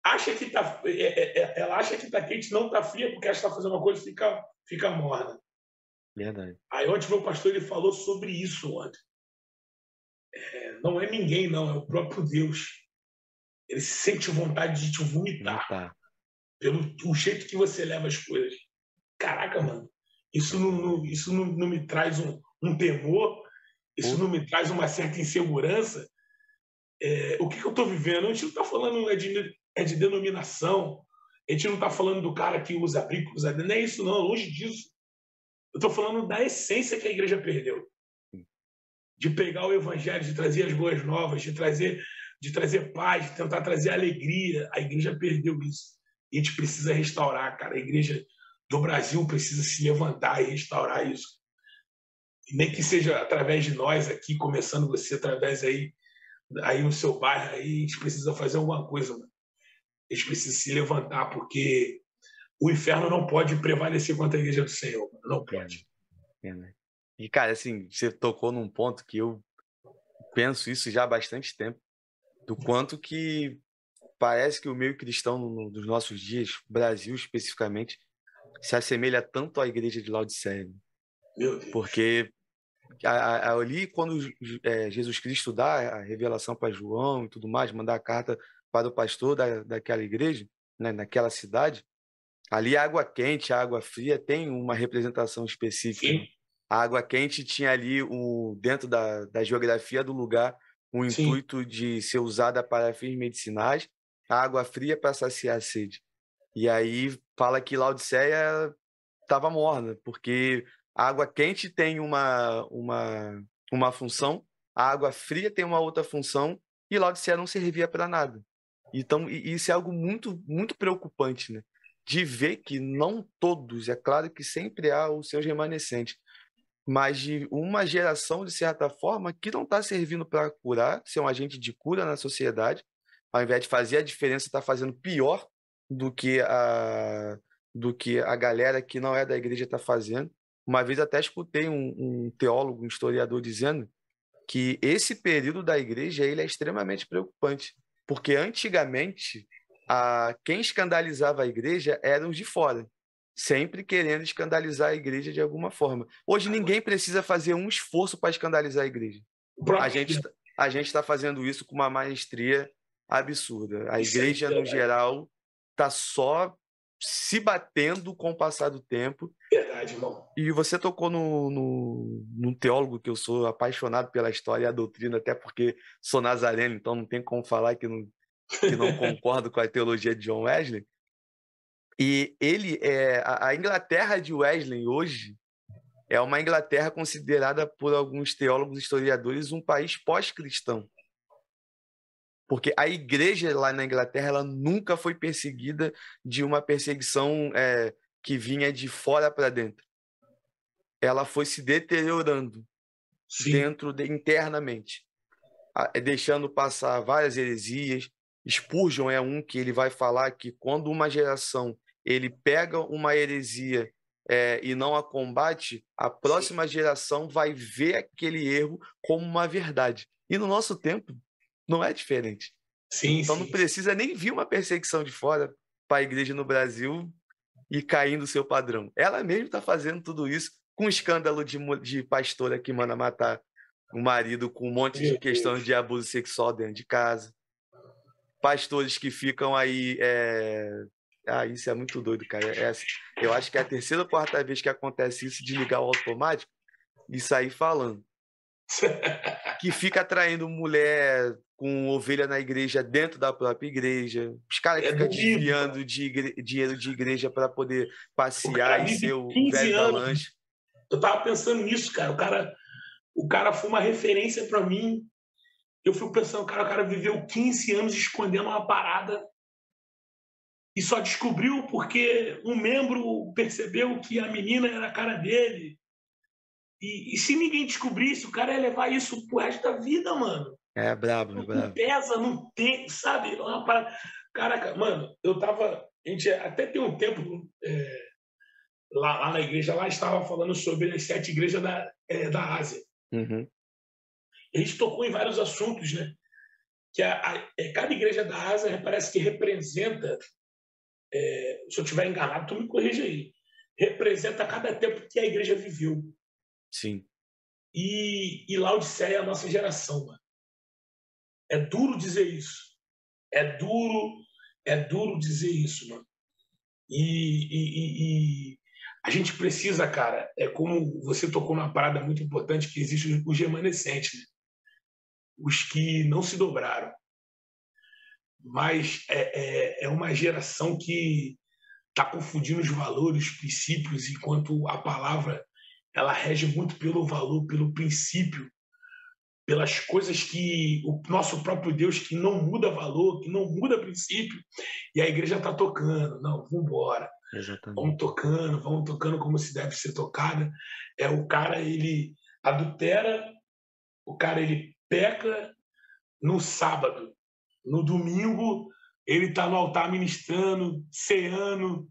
acha que tá, é, é, é, ela acha que está quente, não está fria porque ela está fazendo uma coisa e fica, fica morna. Verdade. Aí ontem meu pastor ele falou sobre isso ontem. é, não é ninguém, não, é o próprio Deus. Ele sente vontade de te vomitar. Tá. Pelo o jeito que você leva as coisas. Caraca, mano. Isso não, não isso não, não, me traz um, um temor, isso não me traz uma certa insegurança. É, o que, que eu estou vivendo? A gente não está falando é de, é de denominação, a gente não está falando do cara que usa brinco, usa. Não é isso, não, longe disso. Eu estou falando da essência que a igreja perdeu. De pegar o evangelho, de trazer as boas novas, de trazer, de trazer paz, de tentar trazer alegria. A igreja perdeu isso. E a gente precisa restaurar, cara. A igreja do Brasil precisa se levantar e restaurar isso. E nem que seja através de nós aqui, começando você através aí, aí no seu bairro, aí a gente precisa fazer alguma coisa, mano. A gente precisa se levantar, porque o inferno não pode prevalecer contra a igreja do Senhor. Não pode. É, né? E, cara, assim, você tocou num ponto que eu penso isso já há bastante tempo, do quanto que parece que o meio cristão no, dos nossos dias, Brasil especificamente, se assemelha tanto à igreja de Laodiceia. Né? Porque ali, quando é, Jesus Cristo dá a revelação para João e tudo mais, mandar a carta para o pastor da, daquela igreja, né, naquela cidade, Ali a água quente, a água fria tem uma representação específica. Sim. A água quente tinha ali o dentro da, da geografia do lugar o intuito Sim. de ser usada para fins medicinais, a água fria para saciar a sede. E aí fala que Laodiceia estava morna, porque a água quente tem uma, uma, uma função, a água fria tem uma outra função, e Laodiceia não servia para nada. Então, isso é algo muito, muito preocupante, né? de ver que não todos, é claro que sempre há os seus remanescentes, mas de uma geração, de certa forma, que não está servindo para curar, ser um agente de cura na sociedade, ao invés de fazer a diferença, está fazendo pior do que a do que a galera que não é da igreja está fazendo. Uma vez até escutei um, um, teólogo, um historiador dizendo que esse período da igreja ele é extremamente preocupante, porque antigamente a, quem escandalizava a igreja eram os de fora, sempre querendo escandalizar a igreja de alguma forma. Hoje ninguém precisa fazer um esforço para escandalizar a igreja. A gente tá, a gente está fazendo isso com uma maestria absurda. A igreja no geral está só se batendo com o passar do tempo. Verdade, irmão. E você tocou no, no, num teólogo que eu sou apaixonado pela história e a doutrina, até porque sou nazareno, então não tem como falar que não, que não [LAUGHS] concordo com a teologia de John Wesley. E ele é a Inglaterra de Wesley hoje é uma Inglaterra considerada por alguns teólogos e historiadores um país pós-cristão. Porque a igreja lá na Inglaterra ela nunca foi perseguida de uma perseguição é, que vinha de fora para dentro. Ela foi se deteriorando Sim. dentro de, internamente, deixando passar várias heresias, Spurgeon é um que ele vai falar que quando uma geração ele pega uma heresia é, e não a combate, a próxima Sim. geração vai ver aquele erro como uma verdade. E no nosso tempo não é diferente. Sim, então sim. não precisa nem vir uma perseguição de fora para a igreja no Brasil e cair no seu padrão. Ela mesma está fazendo tudo isso com escândalo de, de pastora que manda matar o marido com um monte de questões de abuso sexual dentro de casa pastores que ficam aí. É... Ah, isso é muito doido, cara. É, assim, eu acho que é a terceira ou quarta vez que acontece isso de ligar o automático e sair falando. [LAUGHS] que fica atraindo mulher com ovelha na igreja dentro da própria igreja. Os caras é ficam desviando de igre... dinheiro de igreja para poder passear e ser o velho da lanche. Eu tava pensando nisso, cara. O cara, o cara foi uma referência para mim eu fico pensando, cara, o cara viveu 15 anos escondendo uma parada e só descobriu porque um membro percebeu que a menina era a cara dele. E, e, se ninguém descobrisse, o cara ia levar isso pro resto da vida, mano. É brabo, é brabo. Não pesa, não tem, sabe? É uma parada... Caraca, mano, eu tava. A gente até tem um tempo é, lá, lá, na igreja, lá estava falando sobre as sete igrejas da, é, da Ásia. Uhum a gente tocou em vários assuntos, né? Que a, a, é, cada igreja da Ásia parece que representa, é, se eu estiver enganado, tu me corrija aí, representa cada tempo que a igreja viveu. Sim. E, e Laodiceia é a nossa geração, mano. É duro dizer isso. É duro, é duro dizer isso, mano. E, e, e, a gente precisa, cara, é como você tocou numa parada muito importante que existe os remanescentes, né? os que não se dobraram. Mas é, é, é uma geração que está confundindo os valores, os princípios, enquanto a palavra ela rege muito pelo valor, pelo princípio, pelas coisas que o nosso próprio Deus que não muda valor, que não muda princípio, e a igreja está tocando. Não, vamos embora. Vamos tocando, vamos tocando como se deve ser tocada. É o cara ele adultera, o cara ele peca no sábado, no domingo ele está no altar ministrando, ceando.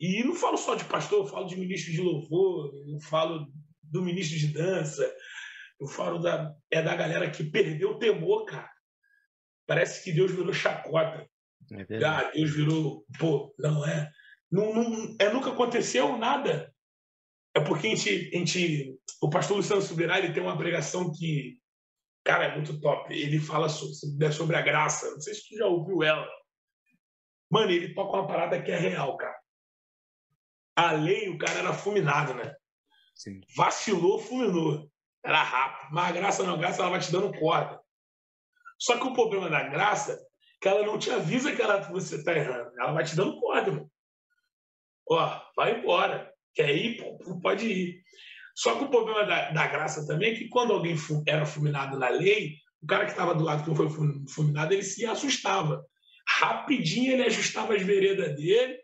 E não falo só de pastor, eu falo de ministro de louvor, eu falo do ministro de dança, eu falo da, é da galera que perdeu o temor, cara. Parece que Deus virou chacota. É ah, Deus virou. Pô, não é. Não, não, é nunca aconteceu nada. É porque a gente, a gente. O pastor Luciano Subirá ele tem uma pregação que Cara, é muito top. Ele fala sobre, sobre a graça. Não sei se tu já ouviu ela. Mano, ele toca uma parada que é real, cara. A lei, o cara era fulminado, né? Sim. Vacilou, fulminou. Era rápido. Mas a graça não, a graça ela vai te dando corda. Só que o problema da graça é que ela não te avisa que, ela, que você está errando. Ela vai te dando corda, mano. Ó, vai embora. Quer ir? Pode ir. Só que o problema da, da graça também é que quando alguém era fulminado na lei, o cara que estava do lado que não foi fulminado, ele se assustava. Rapidinho ele ajustava as veredas dele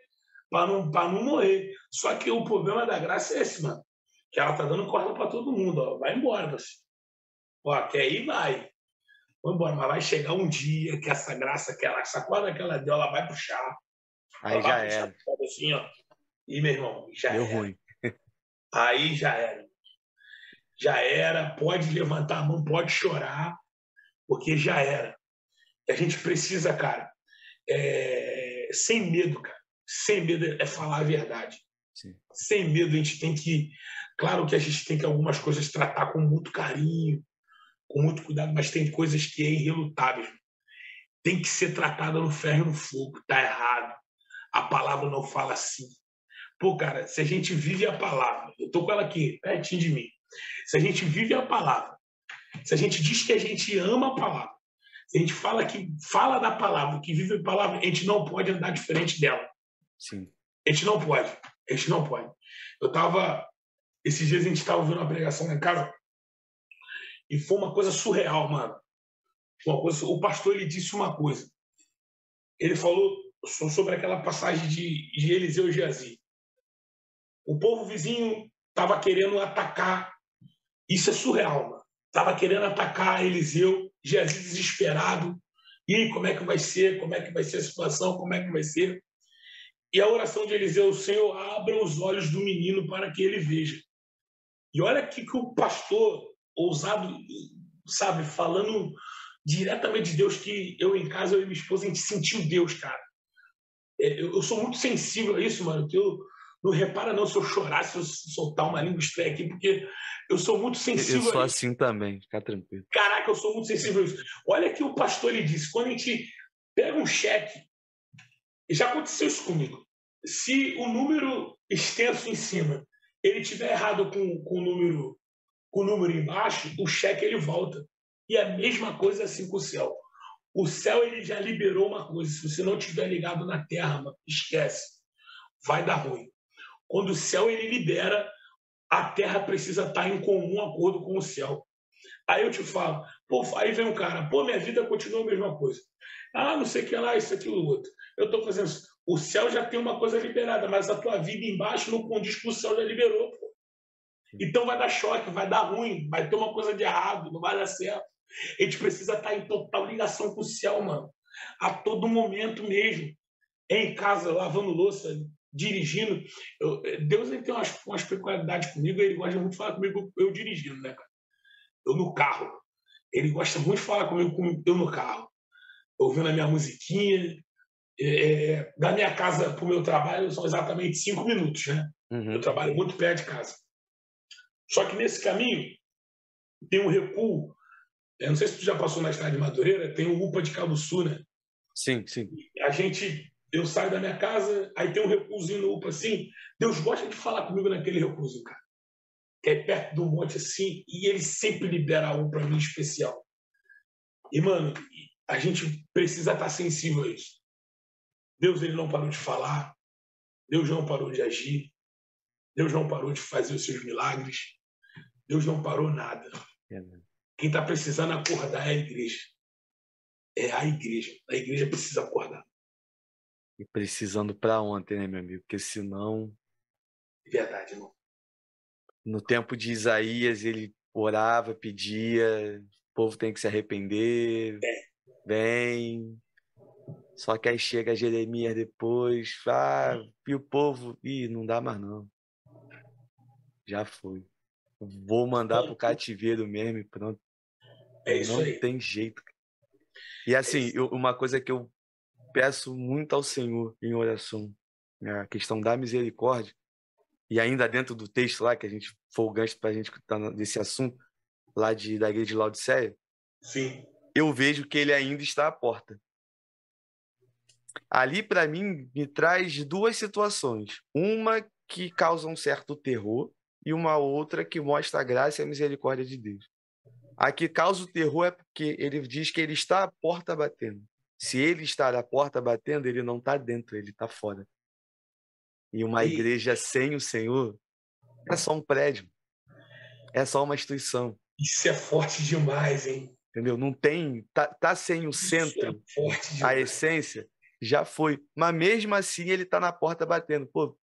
para não, não morrer. Só que o problema da graça é esse, mano. Que ela tá dando corda para todo mundo. Ó. Vai embora, você. Ó, quer ir, vai. Vai embora. Mas vai chegar um dia que essa graça, que ela, essa corda que ela deu, ela vai puxar. Aí já é. Assim, ó. E, meu irmão, já Deu era. ruim. Aí já era já era, pode levantar a mão, pode chorar, porque já era. A gente precisa, cara, é, sem medo, cara, sem medo é falar a verdade. Sim. Sem medo a gente tem que, claro que a gente tem que algumas coisas tratar com muito carinho, com muito cuidado, mas tem coisas que é irrelutável. Tem que ser tratada no ferro e no fogo, tá errado. A palavra não fala assim. Pô, cara, se a gente vive a palavra, eu tô com ela aqui, pertinho de mim. Se a gente vive a palavra, se a gente diz que a gente ama a palavra, se a gente fala que fala da palavra, que vive a palavra, a gente não pode andar diferente dela. Sim. A gente não pode. A gente não pode. Eu estava esses dias a gente estava vendo uma pregação lá em casa e foi uma coisa surreal, mano. Uma coisa, o pastor ele disse uma coisa. Ele falou sobre aquela passagem de, de Eliseu e Geazi. O povo vizinho estava querendo atacar isso é surreal, mano. Tava querendo atacar Eliseu, Jesus desesperado. E como é que vai ser? Como é que vai ser a situação? Como é que vai ser? E a oração de Eliseu, Senhor, abra os olhos do menino para que ele veja. E olha aqui que o pastor, ousado, sabe, falando diretamente de Deus, que eu em casa, eu e minha esposa, a gente sentiu Deus, cara. É, eu sou muito sensível a isso, mano, que eu não repara não se eu chorar, se eu soltar uma língua estranha aqui, porque eu sou muito sensível. Eu sou assim também, fica tranquilo. Caraca, eu sou muito sensível a isso. Olha que o pastor ele disse: quando a gente pega um cheque, já aconteceu isso comigo, se o número extenso em cima ele tiver errado com, com o número com o número embaixo, o cheque ele volta. E a mesma coisa assim com o céu. O céu ele já liberou uma coisa. Se você não tiver ligado na terra, esquece. Vai dar ruim. Quando o céu ele libera, a terra precisa estar em comum acordo com o céu. Aí eu te falo, pô, aí vem um cara, pô, minha vida continua a mesma coisa. Ah, não sei o que lá, isso, aquilo, outro. Eu estou fazendo isso. O céu já tem uma coisa liberada, mas a tua vida embaixo não condiz que o céu já liberou. Pô. Então vai dar choque, vai dar ruim, vai ter uma coisa de errado, não vai dar certo. A gente precisa estar em total ligação com o céu, mano. A todo momento mesmo. Em casa, lavando louça, dirigindo. Eu, Deus ele tem umas, umas peculiaridades comigo, ele gosta muito de falar comigo eu dirigindo, né, cara? Eu no carro. Ele gosta muito de falar comigo eu no carro. Ouvindo a minha musiquinha. É, é da minha casa para o meu trabalho são exatamente cinco minutos, né? Uhum. Eu trabalho muito perto de casa. Só que nesse caminho, tem um recuo. Eu não sei se tu já passou na estrada de Madureira, tem o UPA de Cabo Sul, né? Sim, sim. A gente, eu saio da minha casa, aí tem um recuozinho no UPA assim. Deus gosta de falar comigo naquele recuozinho, cara. Que é perto do monte assim, e ele sempre libera algo para mim especial. E, mano, a gente precisa estar sensível a isso. Deus ele não parou de falar, Deus não parou de agir, Deus não parou de fazer os seus milagres, Deus não parou nada. Quem está precisando acordar é a igreja. É a igreja. A igreja precisa acordar. E precisando para ontem, né, meu amigo? Porque senão. Verdade, não. No tempo de Isaías, ele orava, pedia, o povo tem que se arrepender. É. Vem. Só que aí chega Jeremias depois, ah, e o povo, ih, não dá mais não. Já foi. Vou mandar pro cativeiro mesmo e pronto. É isso não aí. tem jeito. E é assim, é eu, uma coisa que eu peço muito ao Senhor em oração, né, a questão da misericórdia, e ainda dentro do texto lá, que a gente foi o gancho para a gente estar nesse assunto, lá de, da igreja de Laodiceia, Sim. eu vejo que ele ainda está à porta. Ali, para mim, me traz duas situações. Uma que causa um certo terror e uma outra que mostra a graça e a misericórdia de Deus. A que causa o terror é porque ele diz que ele está à porta batendo. Se ele está à porta batendo, ele não está dentro, ele está fora. E uma e... igreja sem o Senhor é só um prédio, é só uma instituição. Isso é forte demais, hein? Entendeu? Não tem, tá, tá sem o centro, é a essência, já foi. Mas mesmo assim ele está na porta batendo. Pô,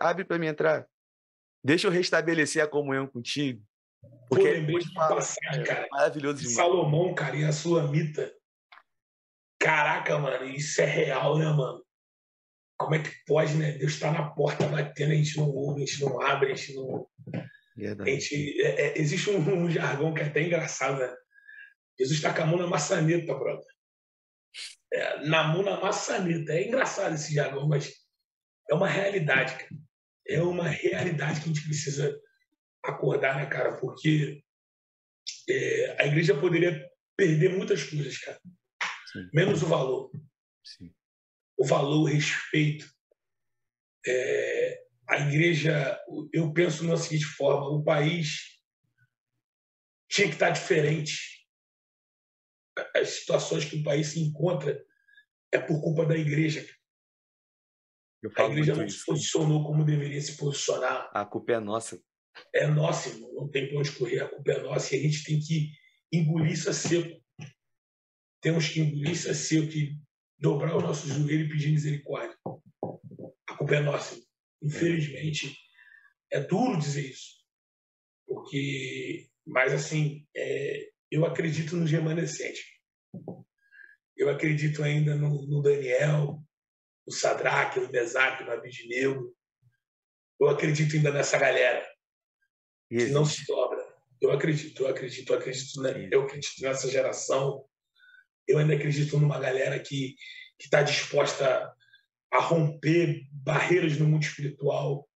abre para mim entrar. Deixa eu restabelecer a comunhão contigo. Porque Pô, lembrei de uma passagem, cara. Maravilhoso demais. Salomão, cara, e a sua mita. Caraca, mano, isso é real, né, mano? Como é que pode, né? Deus está na porta batendo, a gente não ouve, a gente não abre, a gente não. A gente, é, é, existe um, um, jargão que é até engraçado, né? Jesus está com a mão na maçaneta, brother. É, na mão na maçaneta. É engraçado esse jargão, mas é uma realidade, cara. É uma realidade que a gente precisa acordar, né, cara? Porque é, a igreja poderia perder muitas coisas, cara. Sim. Menos o valor. Sim. O valor, o respeito. É, a igreja, eu penso na seguinte forma: o país tinha que estar diferente. As situações que o país se encontra é por culpa da igreja. a igreja não se posicionou como deveria se posicionar. A culpa é nossa é nossa, irmão. Não tem para onde correr, a culpa é nossa e a gente tem que engolir isso a seco. Temos que engolir isso a seco e dobrar o nosso joelho e pedir misericórdia. A culpa é nossa. Infelizmente, é duro dizer isso. Porque, mas assim, é, eu acredito nos remanescentes. Eu acredito ainda no, no Daniel, no Sadraque, no Mesaque, no Abidnego. Eu acredito ainda nessa galera que não se dobra. Eu acredito, eu acredito, eu acredito, né? eu acredito nessa geração. Eu ainda acredito numa galera que está disposta a romper barreiras no mundo espiritual.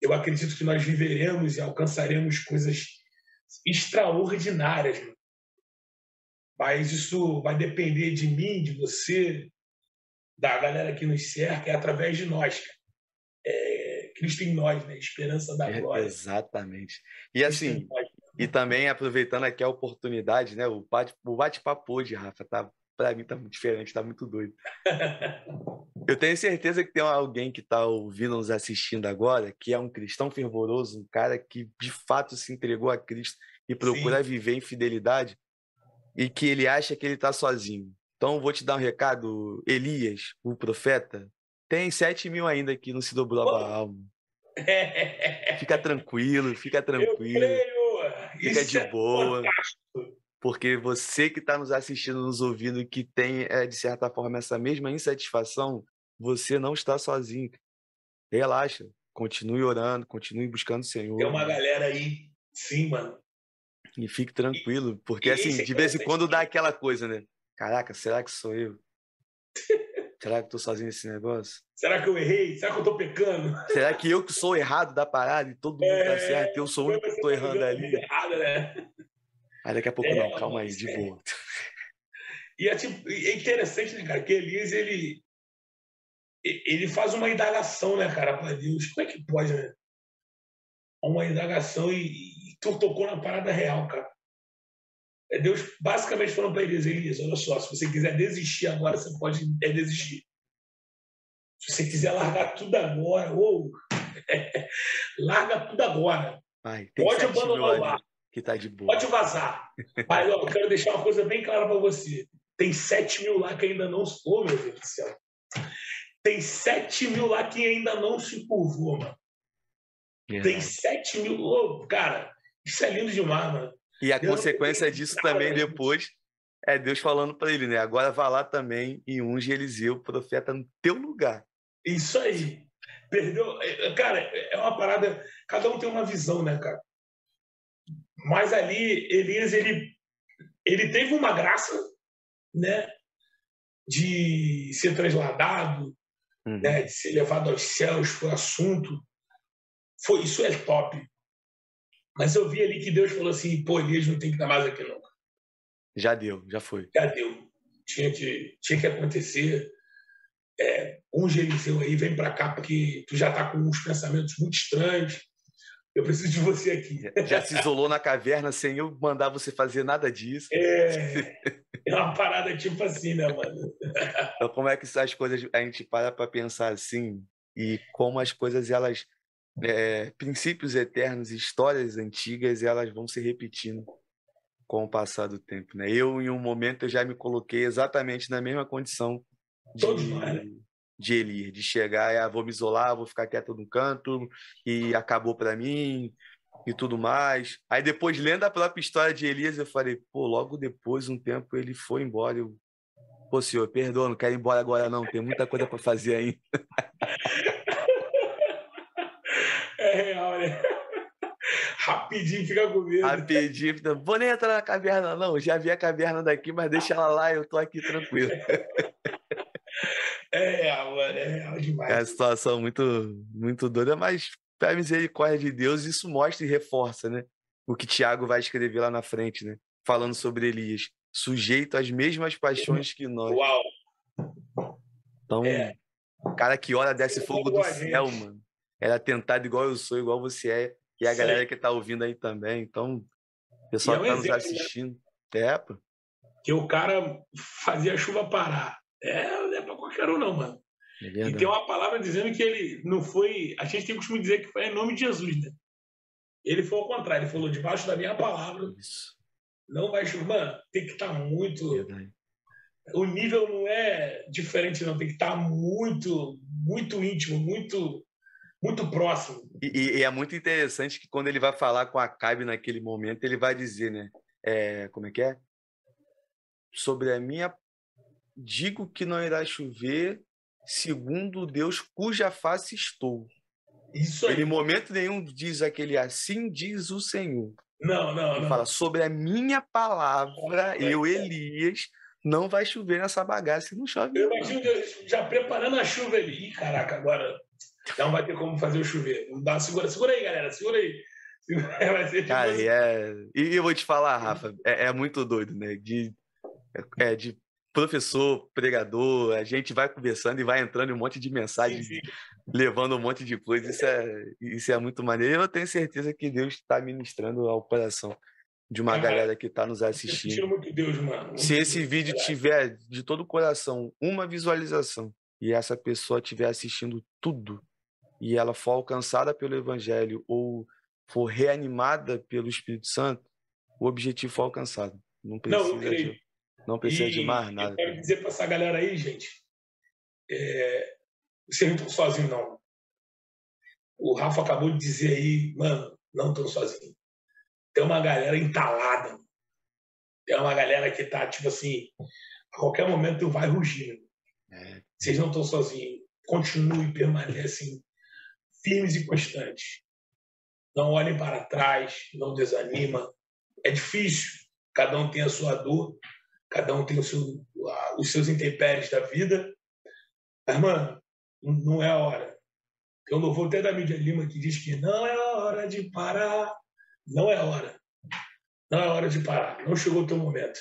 Eu acredito que nós viveremos e alcançaremos coisas extraordinárias. Mas isso vai depender de mim, de você, da galera que nos cerca, é através de nós. É, Cristo em nós, né? Esperança da é, glória. exatamente. E assim, e também aproveitando aqui a oportunidade, né? O bate-papo hoje, Rafa, tá, para mim tá muito diferente, tá muito doido. Eu tenho certeza que tem alguém que está ouvindo, nos assistindo agora, que é um cristão fervoroso, um cara que de fato se entregou a Cristo e procura Sim. viver em fidelidade e que ele acha que ele está sozinho. Então, vou te dar um recado, Elias, o profeta, tem 7 mil ainda que não se dobrou a Baal. [LAUGHS] Fica tranquilo, fica tranquilo. Fica de é boa. Porque você que está nos assistindo, nos ouvindo, que tem, é, de certa forma, essa mesma insatisfação, você não está sozinho. Relaxa. Continue orando, continue buscando o Senhor. Tem uma galera aí, sim, mano. E fique tranquilo, porque e assim, de vez em quando dá aquela coisa, né? Caraca, será que sou eu? [LAUGHS] Será que eu tô sozinho nesse negócio? Será que eu errei? Será que eu tô pecando? Será que eu que sou [LAUGHS] errado da parada e todo mundo tá é, tá certo? Eu sou o único que tô errando ali. Errado, né? Aí daqui a pouco, é, não, calma aí, de boa. E é, tipo, é interessante, né, cara, que Elias, ele, ele faz uma indagação, né, cara, para Deus. Como é que pode, né? Uma indagação e, e tu tocou na parada real, cara. É Deus basicamente falando para Elias, Elias, olha só, se você quiser desistir agora, você pode é desistir. Se você quiser largar tudo agora, ou [LAUGHS] larga tudo agora. Ai, pode abandonar o bar. Que tá de boa. Pode vazar. Mas ó, eu quero deixar uma coisa bem clara para você. Tem 7 mil lá que ainda não. Oh, meu Deus do céu. Tem 7 mil lá que ainda não se curvou, mano. Tem 7 mil. Oh, cara, isso é lindo demais, mano. E a Deus consequência disso também depois é Deus falando para ele, né? Agora vá lá também e unge Eliseu, profeta, no teu lugar. Isso aí. Perdeu. É, é, cara, é uma parada. Cada um tem uma visão, né, cara? Mas ali, Elias, ele, ele teve uma graça, né? De ser trasladado, uhum. né, de ser levado aos céus, foi assunto. Foi, isso é top. Mas eu vi ali que Deus falou assim: pô, Elias não tem que estar mais aqui, não. Já deu, já foi. Já deu. Tinha que, tinha que acontecer é, um Eliseu aí, vem para cá, porque tu já tá com uns pensamentos muito estranhos. Eu preciso de você aqui. Já se isolou na caverna sem eu mandar você fazer nada disso. É, é uma parada tipo assim, né, mano? Então, como é que as coisas a gente para para pensar assim e como as coisas elas é, princípios eternos, histórias antigas, elas vão se repetindo com o passar do tempo, né? Eu em um momento eu já me coloquei exatamente na mesma condição de, de Elir, de chegar, ah, vou me isolar, vou ficar quieto no canto, e acabou para mim, e tudo mais. Aí depois, lendo a própria história de Elias, eu falei, pô, logo depois, um tempo, ele foi embora. Eu, pô, senhor, perdoa, não quero ir embora agora não, tem muita coisa para fazer ainda. É real, né? Rapidinho fica com medo. Rapidinho, vou nem entrar na caverna não, já vi a caverna daqui, mas deixa ela lá, eu tô aqui tranquilo. É real, mano, é real demais. É uma situação muito, muito doida, mas pela misericórdia de Deus, isso mostra e reforça, né? O que Tiago vai escrever lá na frente, né? Falando sobre Elias, sujeito às mesmas paixões que nós. Uau! Então, é. cara que ora desce fogo do céu, gente. mano. Era tentado igual eu sou, igual você é. E a Sim. galera que tá ouvindo aí também. Então, o pessoal é um que tá exemplo, nos né? assistindo. Né? É, pô. Que o cara fazia a chuva parar. É, não é para qualquer um, não, mano. É e tem uma palavra dizendo que ele não foi. A gente tem costume dizer que foi em nome de Jesus, né? Ele foi ao contrário, ele falou debaixo da minha palavra. Isso. Não vai chover. Mano, tem que estar tá muito. Verdade. O nível não é diferente, não. Tem que estar tá muito, muito íntimo, muito, muito próximo. E, e, é muito interessante que quando ele vai falar com a Cabe naquele momento, ele vai dizer, né? É, como é que é? Sobre a minha digo que não irá chover, segundo Deus cuja face estou. Isso aí. Em momento nenhum, diz aquele assim diz o Senhor. Não, não, não. fala sobre a minha palavra, eu, Elias, não vai chover nessa bagaça e não chove. Eu imagino Deus já preparando a chuva ali. Ih, caraca, agora não vai ter como fazer o chover. Dá, segura, segura aí, galera, segura aí. [LAUGHS] Vai ser tipo Cara, assim. é... E eu vou te falar, Rafa, é, é muito doido, né? De, é, de professor, pregador, a gente vai conversando e vai entrando em um monte de mensagens, levando um monte de coisa. Isso é, isso é muito maneiro. Eu tenho certeza que Deus está ministrando ao coração de uma galera que está nos assistindo. Muito Deus, mano. Muito Se esse Deus, vídeo tiver de todo o coração uma visualização e essa pessoa estiver assistindo tudo e ela for alcançada pelo Evangelho ou for reanimada pelo Espírito Santo, o objetivo foi alcançado. Não precisa Não, de não precisa e de mais nada. Eu quero dizer para essa galera aí, gente, é, vocês não estão sozinhos, não. O Rafa acabou de dizer aí, mano, não estão sozinhos. Tem uma galera entalada. Tem uma galera que tá, tipo assim, a qualquer momento vai rugir. É. Vocês não estão sozinhos. Continuem, permanecem firmes e constantes. Não olhem para trás, não desanima. É difícil, cada um tem a sua dor, cada um tem seu, os seus intempéries da vida. Mas, mano, não é a hora. Tem um louvor até da Mídia Lima que diz que não é a hora de parar. Não é a hora. Não é hora de parar. Não chegou o teu momento.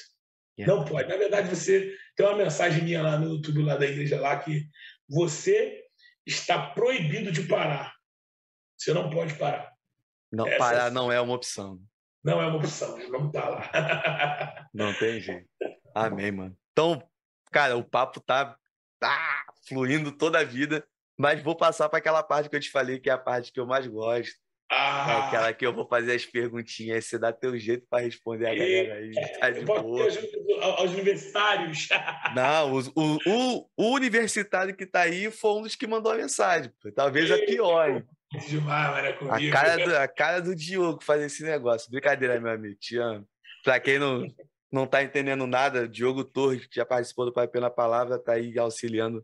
Yeah. Não pode. Na verdade, você tem uma mensagem minha lá no YouTube lá da igreja lá que você está proibido de parar. Você não pode parar. Não, Essa parar é... não é uma opção. Não é uma opção, não tá lá. [LAUGHS] não tem jeito. Amém, mano. Então, cara, o papo tá, tá fluindo toda a vida, mas vou passar para aquela parte que eu te falei, que é a parte que eu mais gosto. É ah. É aquela que eu vou fazer as perguntinhas, você dá teu jeito para responder a galera aí. [LAUGHS] Tá de boa. aos universitários. [LAUGHS] Não, o, o, o, universitário que tá aí foi um dos que mandou a mensagem. Talvez a pior? Demais, a cara, do, a cara do Diogo fazer esse negócio. Brincadeira, meu amigo, te amo. Pra quem não, não tá entendendo nada, Diogo Torres, que já participou do Pai Pela Palavra, tá aí auxiliando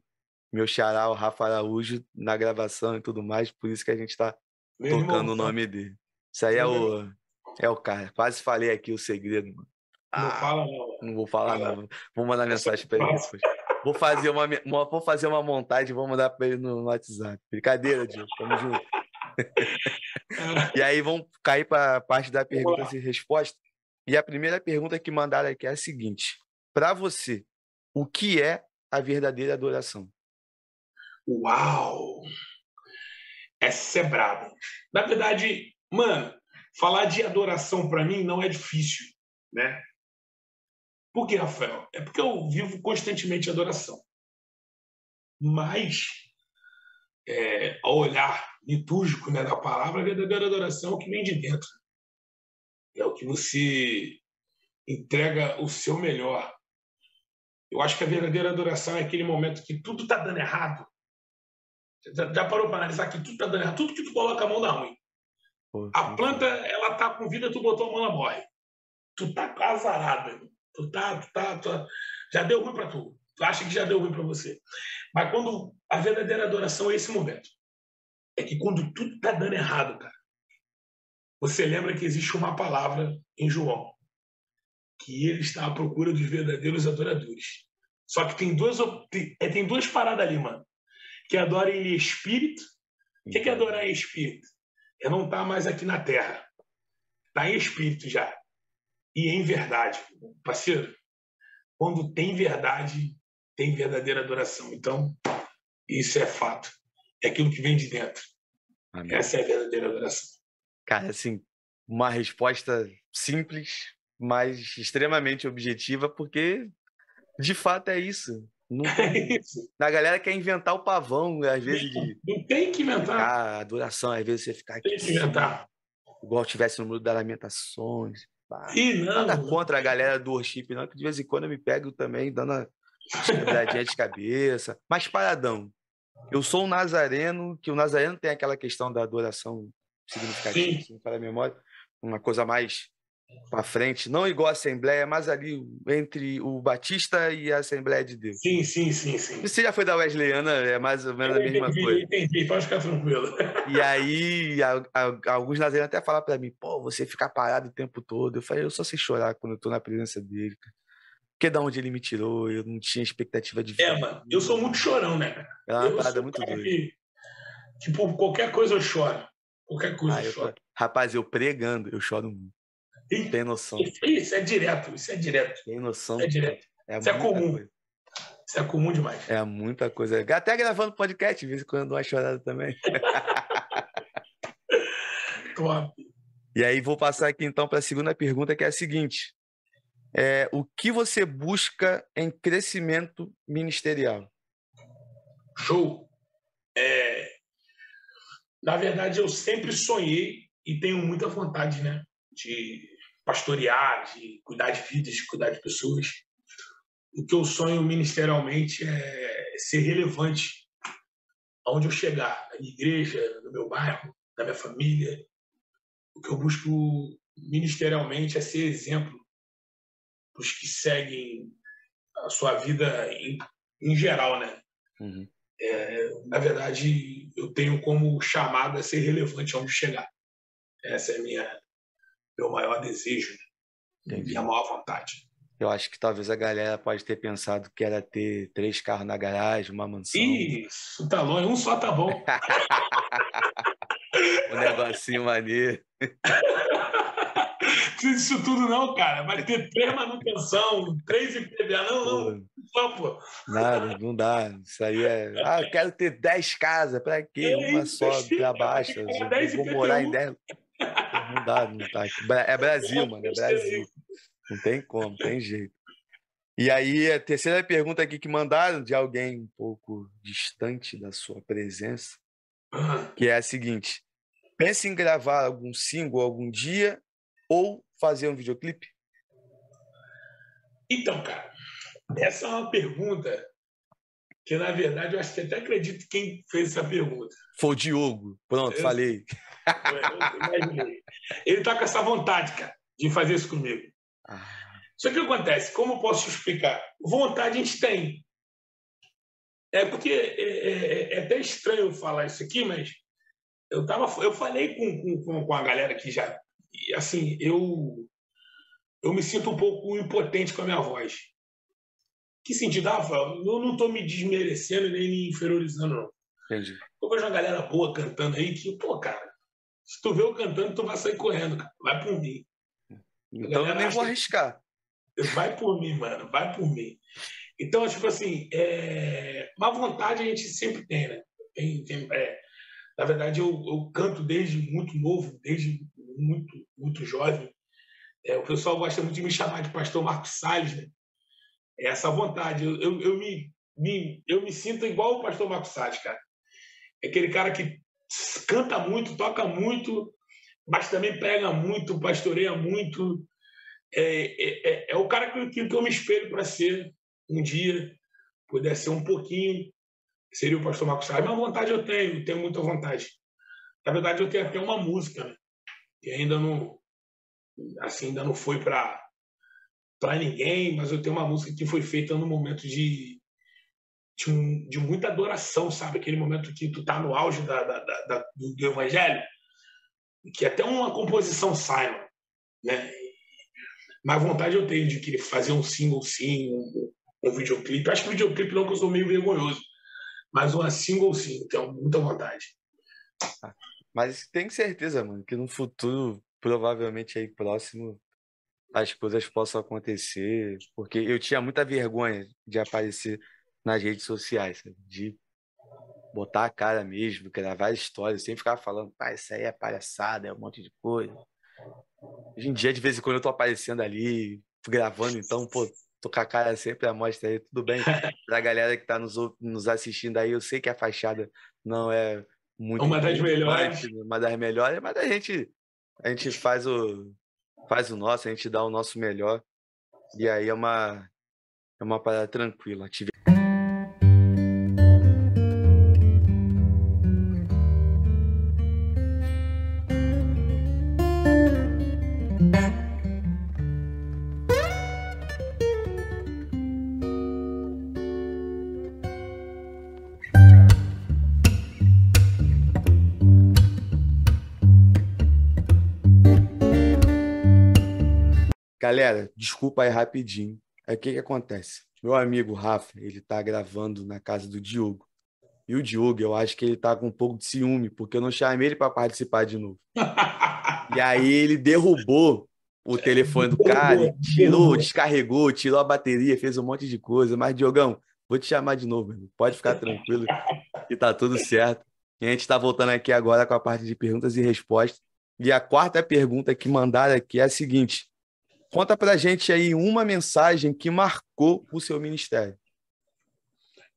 meu xará, o Rafa Araújo, na gravação e tudo mais. Por isso que a gente tá meu tocando irmão, o nome dele. Isso aí é o, é o cara. Quase falei aqui o segredo, mano. Não ah, fala não. Não vou falar fala. não. Vou mandar mensagem para ele depois. [LAUGHS] Vou fazer uma, uma, vou fazer uma montagem e vou mandar para ele no WhatsApp. Brincadeira, Diogo. Tamo junto. [LAUGHS] e aí vamos cair para a parte da pergunta e resposta. E a primeira pergunta que mandaram aqui é a seguinte: para você, o que é a verdadeira adoração? Uau! Essa é braba. Na verdade, mano, falar de adoração para mim não é difícil, né? Por que, Rafael? É porque eu vivo constantemente adoração. Mas, é, ao olhar litúrgico né, da palavra, a verdadeira adoração é o que vem de dentro. É o que você entrega o seu melhor. Eu acho que a verdadeira adoração é aquele momento que tudo está dando errado, já parou para analisar que tudo está dando errado? Tudo que tu coloca a mão dá ruim. A planta, ela tá com vida, tu botou a mão, ela morre. Tu tá azarada. Tu tá, tu tá, tu... já deu ruim para tu. Tu acha que já deu ruim para você. Mas quando a verdadeira adoração é esse momento. É que quando tudo tá dando errado, cara, você lembra que existe uma palavra em João, que ele está à procura dos verdadeiros adoradores. Só que tem duas, tem, é, tem duas paradas ali, mano que adora em espírito. O que é adorar em espírito? É não estar tá mais aqui na terra. Está em espírito já. E em verdade. Parceiro, quando tem verdade, tem verdadeira adoração. Então, isso é fato. É aquilo que vem de dentro. Amém. Essa é a verdadeira adoração. Cara, assim, uma resposta simples, mas extremamente objetiva, porque de fato é isso. Não, [LAUGHS] é a galera quer inventar o pavão, às vezes. De, não tem que inventar. A duração, às vezes você ficar aqui. Tem que inventar. Igual tivesse no mundo das lamentações. Não. Nada contra a galera do worship, não, que de vez em quando eu me pego também, dando a quebradinha de cabeça. Mas paradão. Eu sou um nazareno, que o nazareno tem aquela questão da adoração significativa, assim, para a memória. Uma coisa mais para frente, não igual a Assembleia, mas ali entre o Batista e a Assembleia de Deus. Sim, sim, sim, sim. Você já foi da Wesleyana, é mais ou menos a mesma entendi, coisa. Entendi, pode ficar tranquilo. E aí, a, a, alguns nazarenos até falaram para mim, pô, você ficar parado o tempo todo. Eu falei, eu só sei chorar quando eu tô na presença dele, Porque da onde ele me tirou, eu não tinha expectativa de ver. É, mano, eu sou muito chorão, né, cara? É uma eu parada muito doida. Que, tipo, qualquer coisa eu choro. Qualquer coisa ah, eu, choro. Rapaz, eu pregando, eu choro muito. Tem noção. Isso é direto, isso é direto. Tem noção. É direto. É isso é comum. Coisa. Isso é comum demais. É muita coisa. Até gravando podcast, de vez em quando uma chorada também. [LAUGHS] Top. E aí vou passar aqui então para a segunda pergunta, que é a seguinte. É, o que você busca em crescimento ministerial? Show. É, na verdade, eu sempre sonhei e tenho muita vontade, né, de pastorear, de cuidar de vidas, de cuidar de pessoas. O que eu sonho ministerialmente é ser relevante aonde eu chegar, na minha igreja, no meu bairro, na minha família. O que eu busco ministerialmente é ser exemplo para os que seguem a sua vida em, em geral, né? Uhum. É, na verdade, eu tenho como chamada a ser relevante aonde chegar. Essa é a minha meu maior desejo, né? minha maior vontade. Eu acho que talvez a galera pode ter pensado que era ter três carros na garagem, uma mansão. Isso, tá longe, um só tá bom. [LAUGHS] um negocinho maneiro. [LAUGHS] precisa disso tudo, não, cara. Vai ter três manutenção, três IPVA. Não, não. Não, pô. Nada, não dá. Isso aí é. Ah, eu quero ter dez casas. Pra quê? É Uma só, pra baixo. Vou morar em dez. Não dá, não tá. É Brasil, mano. É Brasil. Não tem como, tem jeito. E aí, a terceira pergunta aqui que mandaram de alguém um pouco distante da sua presença, que é a seguinte: pensa em gravar algum single algum dia ou fazer um videoclipe? Então, cara, essa é uma pergunta que, na verdade, eu acho que até acredito quem fez essa pergunta. Foi o Diogo. Pronto, eu, falei. Eu, Ele tá com essa vontade, cara, de fazer isso comigo. Ah. Só que o que acontece? Como eu posso explicar? Vontade a gente tem. É porque é, é, é até estranho falar isso aqui, mas eu tava, eu falei com, com, com a galera que já, assim, eu eu me sinto um pouco impotente com a minha voz. Que sentido, Rafael? Eu não estou me desmerecendo nem me inferiorizando, não. Entendi. Eu vejo uma galera boa cantando aí que, pô, cara, se tu vê eu cantando, tu vai sair correndo, cara. Vai por mim. Então eu nem vou arriscar. Vai por mim, mano. Vai por mim. Então, tipo assim, é... má vontade a gente sempre tem, né? Tem, tem, é... Na verdade, eu, eu, canto desde muito novo, desde muito, muito jovem. É, o pessoal gosta muito de me chamar de pastor Marcos Salles, né? É essa vontade. Eu, eu, eu, me, me, eu me sinto igual o pastor Marcos Salles, cara. É aquele cara que canta muito, toca muito, mas também prega muito, pastoreia muito. É, é, é, é o cara que, que, eu me espelho para ser um dia, puder ser um pouquinho, seria o pastor Marcos Salles. Mas vontade eu tenho, tenho muita vontade. Na verdade, eu tenho até uma música, né? Que ainda não, assim, ainda não foi para para ninguém, mas eu tenho uma música que foi feita no momento de de, um, de muita adoração, sabe? Aquele momento que tu tá no auge da, da, da, do, do evangelho, que até uma composição sai, né? Mas vontade eu tenho de querer fazer um single sim, um, um videoclipe. Acho que videoclipe não, que eu sou meio vergonhoso. Mas uma single sim, tenho muita vontade. Mas tem certeza, mano, que no futuro, provavelmente aí próximo, as coisas possam acontecer. Porque eu tinha muita vergonha de aparecer nas redes sociais, sabe? de botar a cara mesmo, gravar histórias, sem ficar falando, pá, isso aí é palhaçada, é um monte de coisa. Hoje em dia, de vez em quando, eu tô aparecendo ali, gravando, então, pô, tô com a cara sempre à mostra aí, tudo bem. [LAUGHS] Pra galera que tá nos, nos assistindo aí, eu sei que a fachada não é muito. Uma das melhores. Uma das melhores, mas a gente, a gente faz o, faz o nosso, a gente dá o nosso melhor. E aí é uma, é uma parada tranquila. Galera, desculpa aí rapidinho. É o que, que acontece? Meu amigo Rafa, ele tá gravando na casa do Diogo. E o Diogo, eu acho que ele tá com um pouco de ciúme, porque eu não chamei ele para participar de novo. [LAUGHS] e aí ele derrubou o telefone do cara, tirou, descarregou, tirou a bateria, fez um monte de coisa. Mas, Diogão, vou te chamar de novo, meu. pode ficar tranquilo que tá tudo certo. E a gente está voltando aqui agora com a parte de perguntas e respostas. E a quarta pergunta que mandaram aqui é a seguinte: Conta pra gente aí uma mensagem que marcou o seu ministério.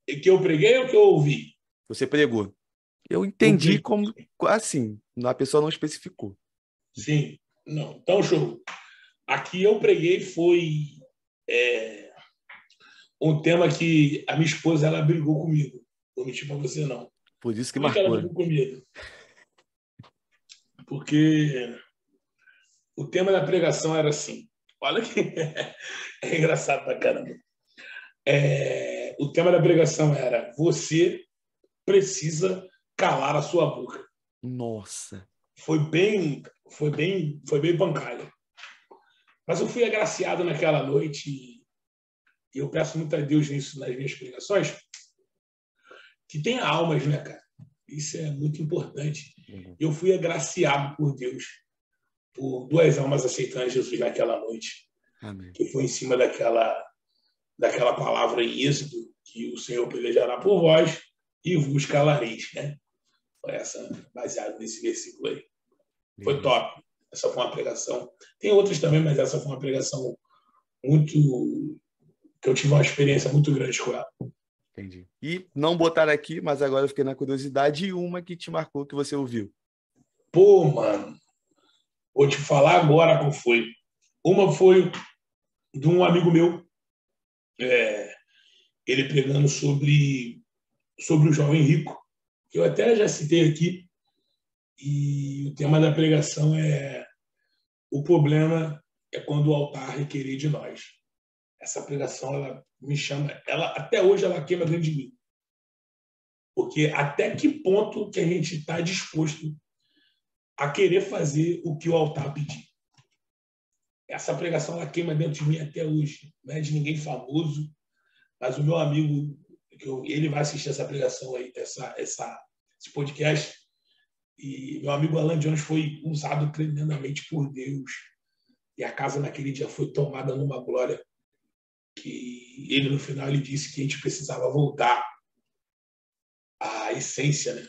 E que eu preguei ou que eu ouvi? Você pregou. Eu entendi como assim, a pessoa não especificou. Sim, não. Então, show. Aqui eu preguei foi é, um tema que a minha esposa ela brigou comigo. Vou mentir para você não. Por isso que Por marcou. Ela brigou comigo. Porque o tema da pregação era assim: Olha que [LAUGHS] é engraçado pra caramba. É, o tema da pregação era: Você precisa calar a sua boca. Nossa. Foi bem, foi bem, foi bem pancalho. Mas eu fui agraciado naquela noite e eu peço muito a Deus nisso nas minhas pregações que tenha almas, né, cara? Isso é muito importante. Uhum. Eu fui agraciado por Deus por duas almas aceitando Jesus naquela noite. Amém. Que foi em cima daquela, daquela palavra em êxito que o Senhor pelejará por vós e vos calareis, né? Foi essa, baseado nesse versículo aí. Foi top. Essa foi uma pregação. Tem outras também, mas essa foi uma pregação muito. que eu tive uma experiência muito grande com ela. Entendi. E não botaram aqui, mas agora eu fiquei na curiosidade, e uma que te marcou que você ouviu. Pô, mano, vou te falar agora qual foi. Uma foi de um amigo meu, é, ele pregando sobre, sobre o jovem rico, que eu até já citei aqui, e o tema da pregação é o problema é quando o altar requerer de nós. Essa pregação ela me chama, ela até hoje ela queima dentro de mim. Porque até que ponto que a gente está disposto a querer fazer o que o altar pedir? Essa pregação ela queima dentro de mim até hoje. Não é de ninguém famoso, mas o meu amigo, ele vai assistir essa pregação aí, essa, essa, esse podcast. E meu amigo Alan Jones foi usado tremendamente por Deus. E a casa naquele dia foi tomada numa glória que ele no final ele disse que a gente precisava voltar à essência, né?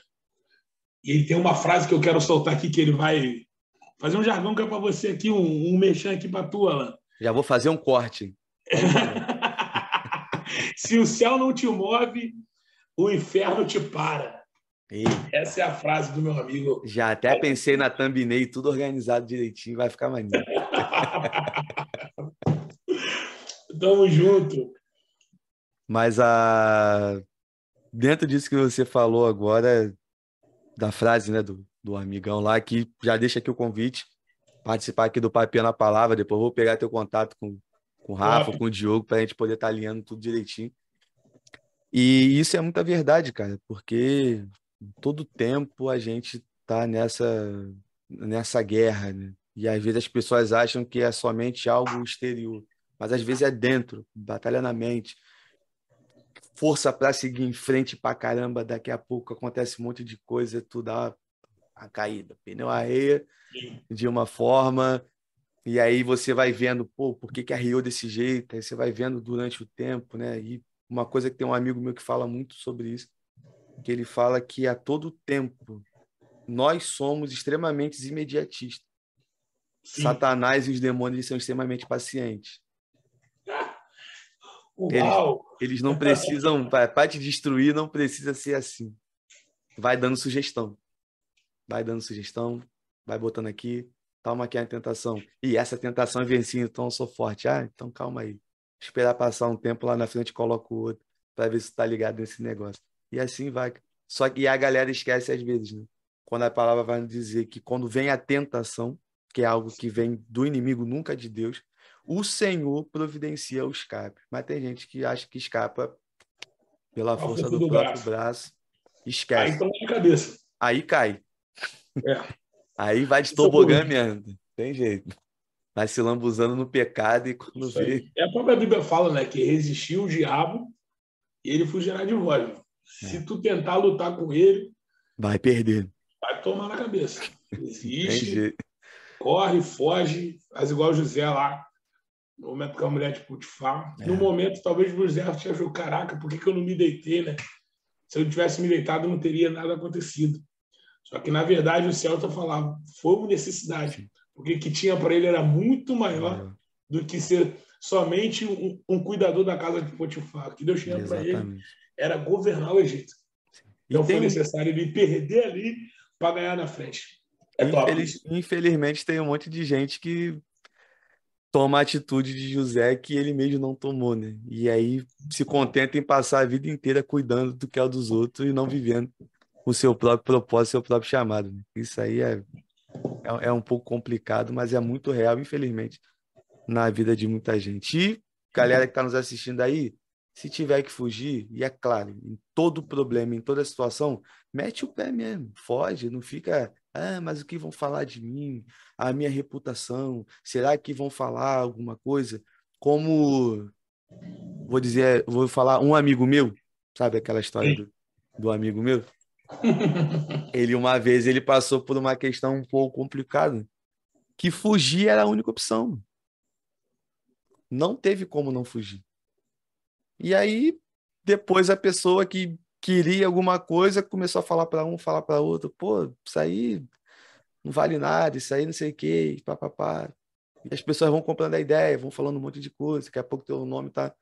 E ele tem uma frase que eu quero soltar aqui que ele vai fazer um jargão que é para você aqui, um, um mexer aqui para tu, Alan. Já vou fazer um corte. [LAUGHS] Se o céu não te move, o inferno te para. Essa é a frase do meu amigo. Já até pensei na thumbnail, tudo organizado direitinho, vai ficar maneiro. [LAUGHS] Tamo junto. Mas a dentro disso que você falou agora, da frase né, do, do amigão lá, que já deixa aqui o convite, participar aqui do Papinha na Palavra, depois vou pegar teu contato com, com o Rafa, Top. com o Diogo, para a gente poder estar tá alinhando tudo direitinho. E isso é muita verdade, cara, porque todo tempo a gente tá nessa, nessa guerra, né? E às vezes as pessoas acham que é somente algo exterior, mas às vezes é dentro, batalha na mente, força para seguir em frente para caramba. Daqui a pouco acontece um monte de coisa, tu dá a caída, pneu areia de uma forma, e aí você vai vendo, pô, por que, que arriou desse jeito? Aí você vai vendo durante o tempo, né? E uma coisa que tem um amigo meu que fala muito sobre isso, que ele fala que a todo tempo nós somos extremamente imediatistas. Sim. Satanás e os demônios são extremamente pacientes. Eles, eles, não precisam, [LAUGHS] para te destruir, não precisa ser assim. Vai dando sugestão. Vai dando sugestão, vai botando aqui, toma aqui a tentação. E essa tentação é vencida, então eu sou forte. Ah, então calma aí. Esperar passar um tempo lá na frente, coloco o outro, para ver se está ligado nesse negócio. E assim vai. Só que a galera esquece às vezes, né? Quando a palavra vai dizer que quando vem a tentação, que é algo que vem do inimigo, nunca de Deus, o Senhor providencia o escape. Mas tem gente que acha que escapa pela força do, do, próprio braço. braço. Esquece. Aí toma na cabeça. Aí cai. É. Aí vai de é tobogã mesmo. Tem jeito. Vai se lambuzando no pecado e quando vê. É a própria Bíblia fala, né? Que resistiu o diabo e ele fugirá de vós. É. Se tu tentar lutar com ele. Vai perder. Vai tomar na cabeça. Existe. corre, foge, faz igual José lá no momento que a mulher de Putifar. É. No momento, talvez o José achou, caraca, por que, que eu não me deitei, né? Se eu tivesse me deitado, não teria nada acontecido. Só que, na verdade, o Celta falava, foi uma necessidade, porque o que tinha para ele era muito maior é. do que ser somente um, um, cuidador da casa de Potifar. O que Deus tinha para ele era governar o Egito. Então foi necessário ele perder ali para ganhar na frente. É Infeliz, infelizmente, tem um monte de gente que toma a atitude de José que ele mesmo não tomou, né? E aí se contenta em passar a vida inteira cuidando do que é o dos outros e não vivendo o seu próprio propósito, seu próprio chamado. Né? Isso aí é, é, é, um pouco complicado, mas é muito real, infelizmente, na vida de muita gente. E galera que está nos assistindo aí, se tiver que fugir, e é claro, em todo problema, em toda situação, mete o pé mesmo, foge, não fica ah, mas o que vão falar de mim? A minha reputação? Será que vão falar alguma coisa? Como vou dizer, vou falar um amigo meu, sabe aquela história do, do amigo meu? [LAUGHS] ele uma vez ele passou por uma questão um pouco complicada que fugir era a única opção. Não teve como não fugir. E aí, depois a pessoa que queria alguma coisa começou a falar para um, falar para outro, pô, isso aí não vale nada, isso aí não sei o quê, papapá. E as pessoas vão comprando a ideia, vão falando um monte de coisa, daqui a pouco teu nome tá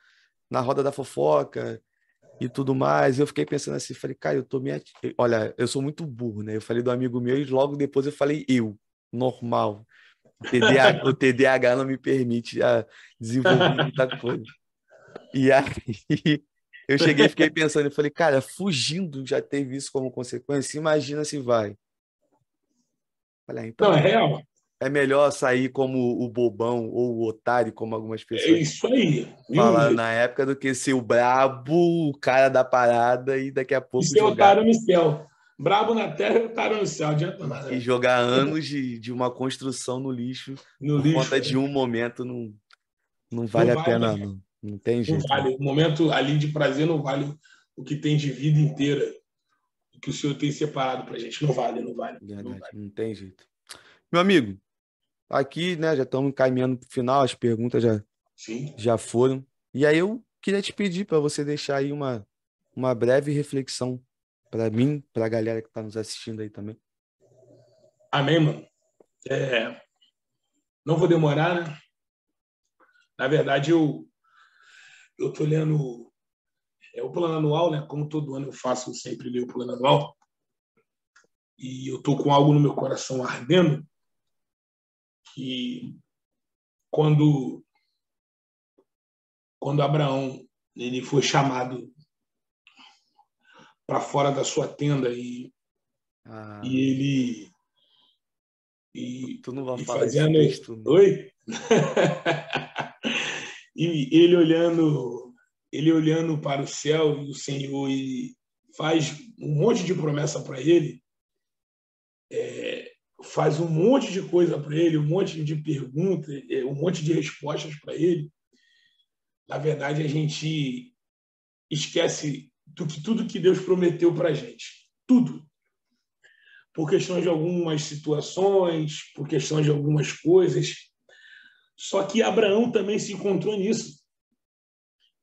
na roda da fofoca e tudo mais. Eu fiquei pensando assim, falei, cara, eu tô me... Olha, eu sou muito burro, né? Eu falei do amigo meu e logo depois eu falei eu, normal. O TDAH, [LAUGHS] o TDAH não me permite a ah, desenvolver muita coisa. E aí eu cheguei e fiquei pensando, eu falei, cara, fugindo já teve isso como consequência, imagina se vai. Falei, ah, então, não, é real. É melhor sair como o bobão ou o otário, como algumas pessoas. É isso aí. Falaram na época do que ser o brabo, o cara da parada e daqui a pouco. E ser jogar... otário no céu. Brabo na terra e otário no céu, adianta nada. E jogar anos de, de uma construção no lixo no por lixo, conta é. de um momento não, não vale não a vale, pena, não. Não tem jeito. Não vale. O momento ali de prazer não vale o que tem de vida inteira. Que o Senhor tem separado para a gente. Não vale, não vale. Verdade, não, vale. não tem jeito. Meu amigo, aqui, né, já estamos caminhando para o final, as perguntas já, Sim. já foram. E aí eu queria te pedir para você deixar aí uma, uma breve reflexão para mim, para a galera que está nos assistindo aí também. Amém, mano. É... Não vou demorar, né? Na verdade, eu eu estou lendo é, o plano anual, né? Como todo ano eu faço sempre ler o plano anual. E eu estou com algo no meu coração ardendo que quando quando Abraão ele foi chamado para fora da sua tenda e ah. e ele e, tu não vai falar fazendo... isso? Oi? [LAUGHS] e ele olhando ele olhando para o céu e o Senhor e faz um monte de promessa para ele é, faz um monte de coisa para ele um monte de perguntas é, um monte de respostas para ele. Na verdade a gente esquece do que tudo que Deus prometeu para a gente. Tudo. Por questões de algumas situações por questões de algumas coisas só que Abraão também se encontrou nisso.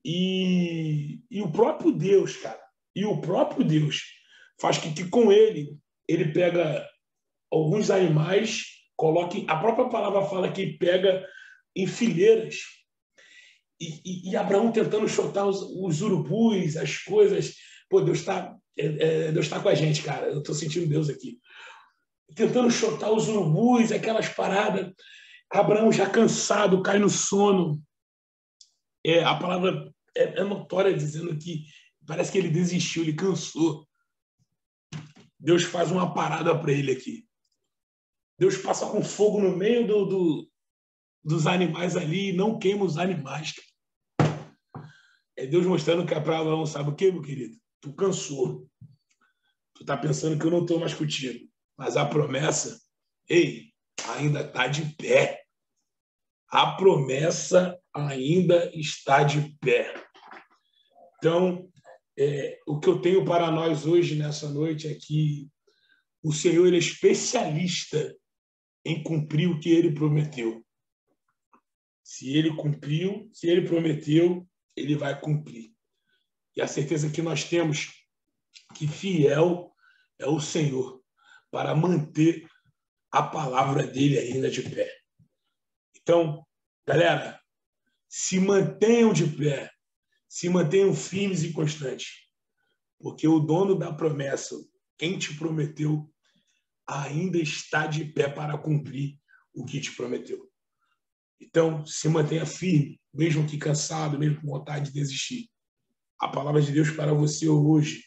E, e o próprio Deus, cara, e o próprio Deus faz que, que com ele, ele pega alguns animais, coloque. A própria palavra fala que pega em fileiras. E, e, e Abraão tentando chutar os, os, urubus, as coisas. Pô, Deus está é, é, Deus tá com a gente, cara. Eu estou sentindo Deus aqui. Tentando chutar os urubus, aquelas paradas. Abraão já cansado, cai no sono. É, a palavra é, é notória dizendo que parece que ele desistiu, ele cansou. Deus faz uma parada para ele aqui. Deus passa com fogo no meio do, do, dos animais ali e não queima os animais. É Deus mostrando que Abraão, sabe o que, meu querido? Tu cansou. Tu tá pensando que eu não estou mais contigo. Mas a promessa, ei, ainda está de pé. A promessa ainda está de pé. Então, é, o que eu tenho para nós hoje, nessa noite, é que o Senhor é especialista em cumprir o que ele prometeu. Se ele cumpriu, se ele prometeu, ele vai cumprir. E a certeza que nós temos que fiel é o Senhor para manter a palavra dele ainda de pé. Então, galera, se mantenham de pé, se mantenham firmes e constantes, porque o dono da promessa, quem te prometeu, ainda está de pé para cumprir o que te prometeu. Então, se mantenha firme, mesmo que cansado, mesmo com vontade de desistir. A palavra de Deus para você hoje,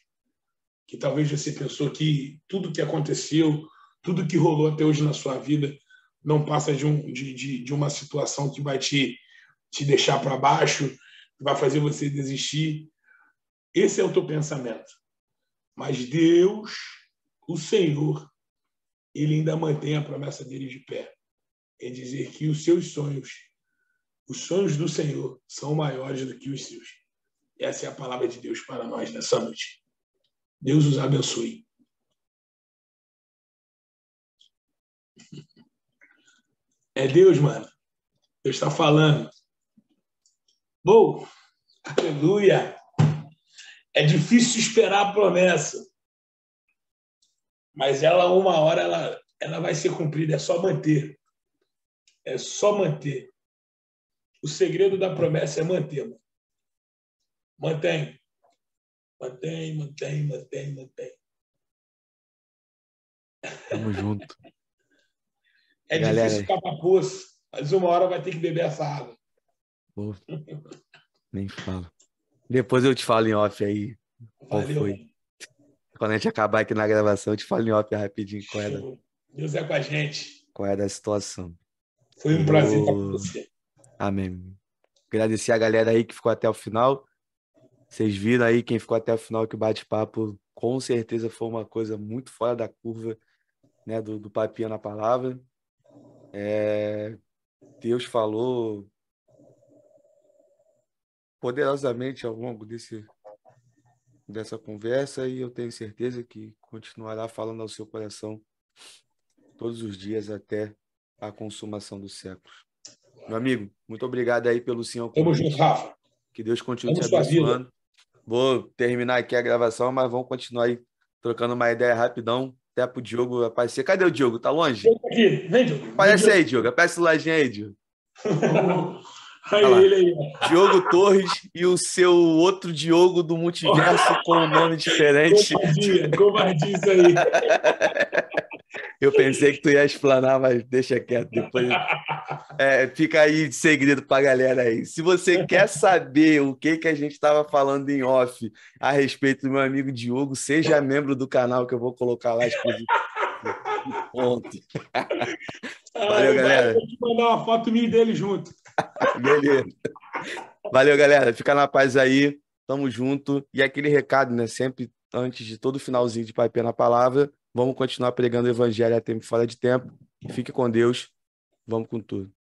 que talvez você pensou que tudo que aconteceu, tudo que rolou até hoje na sua vida não passa de, um, de, de, de uma situação que vai te, te deixar para baixo, que vai fazer você desistir. Esse é o teu pensamento. Mas Deus, o Senhor, ele ainda mantém a promessa dele de pé. É dizer que os seus sonhos, os sonhos do Senhor, são maiores do que os seus. Essa é a palavra de Deus para nós nessa noite. Deus os abençoe. É Deus, mano. Deus está falando. Bom, aleluia. É difícil esperar a promessa. Mas ela, uma hora, ela, ela vai ser cumprida. É só manter. É só manter. O segredo da promessa é manter, mano. Mantém. Mantém, mantém, mantém, mantém. Tamo junto. É Galera... difícil ficar poço, mas uma hora vai ter que beber essa água. Pô, nem falo. Depois eu te falo em off aí. Qual Valeu. foi? Quando a gente acabar aqui na gravação, eu te falo em off rapidinho qual era. Deus é com a gente. Qual era a situação. Foi um prazer estar com você. Amém. Agradecer a galera aí que ficou até o final. Vocês viram aí quem ficou até o final que o bate-papo com certeza foi uma coisa muito fora da curva né, do, do papinha na palavra. É, Deus falou poderosamente ao longo desse, dessa conversa e eu tenho certeza que continuará falando ao seu coração todos os dias até a consumação dos séculos. Meu amigo, muito obrigado aí pelo senhor. Tamo junto, Rafa. Que Deus continue Vamos te abençoando. Vou terminar aqui a gravação, mas vamos continuar aí trocando uma ideia rapidão. Até pro Diogo aparecer. Cadê o Diogo? Tá longe? Aqui, vem, Diogo. Aparece aí, Diogo. Aparece o lojinha aí, Diogo. [LAUGHS] Aí, ele aí. Diogo Torres e o seu outro Diogo do multiverso com um nome diferente. Covardia, covardia isso aí. [LAUGHS] Eu pensei que tu ia explanar, mas deixa quieto. Depois é, fica aí de segredo para a galera aí. Se você quer saber o que, que a gente estava falando em off a respeito do meu amigo Diogo, seja membro do canal que eu vou colocar lá exclusivo. Ponto. Valeu, galera. Vou te mandar uma foto minha dele junto. Beleza. Valeu, galera. Fica na paz aí. Tamo junto. E aquele recado, né? Sempre antes de todo finalzinho de Pai na Palavra, Vamos continuar pregando o evangelho a tempo fora de tempo. Fique com Deus. Vamos com tudo.